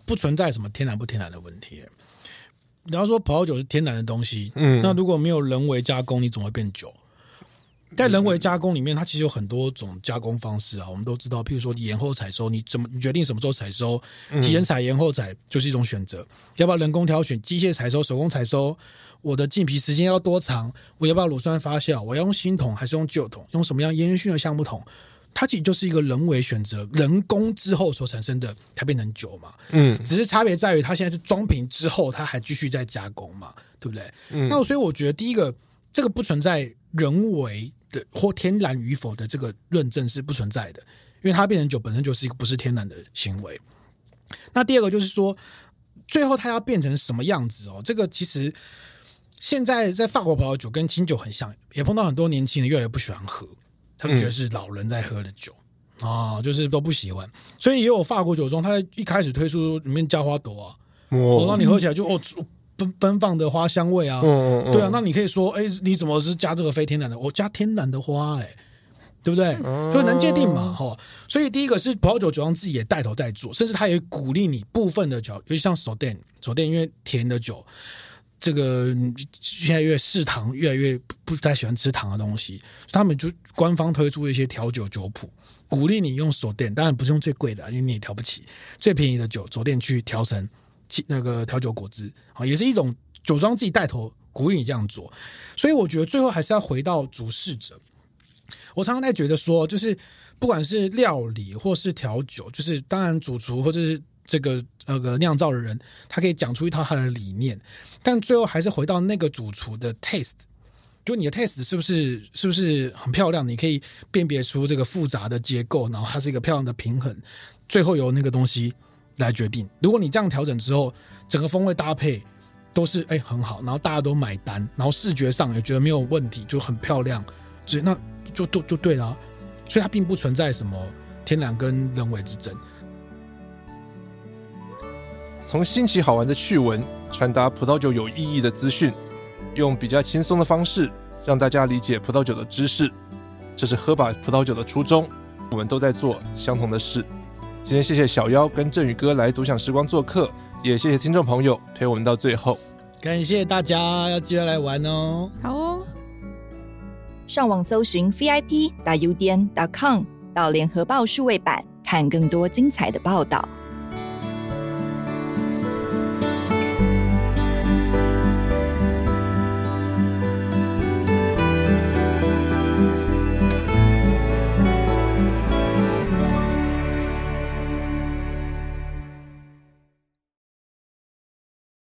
不存在什么天然不天然的问题。你要说葡萄酒是天然的东西，嗯，那如果没有人为加工，你怎么会变酒？在人为加工里面，它其实有很多种加工方式啊。我们都知道，譬如说延后采收，你怎么你决定什么时候采收？提前采、延后采就是一种选择。要不要人工挑选？机械采收、手工采收？我的浸皮时间要多长？我要不要乳酸发酵？我要用新桶还是用旧桶？用什么样烟熏的橡木桶？它其实就是一个人为选择，人工之后所产生的，才变成酒嘛。嗯，只是差别在于，它现在是装瓶之后，它还继续在加工嘛，对不对？嗯，那所以我觉得第一个，这个不存在人为。的或天然与否的这个论证是不存在的，因为它变成酒本身就是一个不是天然的行为。那第二个就是说，最后它要变成什么样子哦？这个其实现在在法国葡萄酒跟清酒很像，也碰到很多年轻人越来越不喜欢喝，他们觉得是老人在喝的酒啊、嗯哦，就是都不喜欢。所以也有法国酒庄，它一开始推出里面加花朵啊，哦，让你喝起来就哦。奔奔放的花香味啊，嗯嗯、对啊，那你可以说，哎、欸，你怎么是加这个非天然的？我加天然的花、欸，哎，对不对？嗯、所以能界定嘛，哈。所以第一个是葡萄酒酒庄自己也带头在做，甚至他也鼓励你部分的酒，尤其像手店，手店因为甜的酒，这个现在越嗜糖，越来越不太喜欢吃糖的东西，他们就官方推出一些调酒酒谱，鼓励你用手店，当然不是用最贵的，因为你也调不起，最便宜的酒，手店去调成。那个调酒果汁啊，也是一种酒庄自己带头鼓励你这样做，所以我觉得最后还是要回到主事者。我常常在觉得说，就是不管是料理或是调酒，就是当然主厨或者是这个那个酿造的人，他可以讲出一套他的理念，但最后还是回到那个主厨的 taste，就你的 taste 是不是是不是很漂亮？你可以辨别出这个复杂的结构，然后它是一个漂亮的平衡，最后由那个东西来决定。如果你这样调整之后，整个风味搭配都是哎很好，然后大家都买单，然后视觉上也觉得没有问题，就很漂亮，就那就就就对了。所以它并不存在什么天然跟人为之争。从新奇好玩的趣闻传达葡萄酒有意义的资讯，用比较轻松的方式让大家理解葡萄酒的知识，这是喝把葡萄酒的初衷。我们都在做相同的事。今天谢谢小妖跟振宇哥来独享时光做客，也谢谢听众朋友陪我们到最后。感谢大家，要记得来玩哦。好哦，上网搜寻 vip 打 udn dot com 到联合报数位版看更多精彩的报道。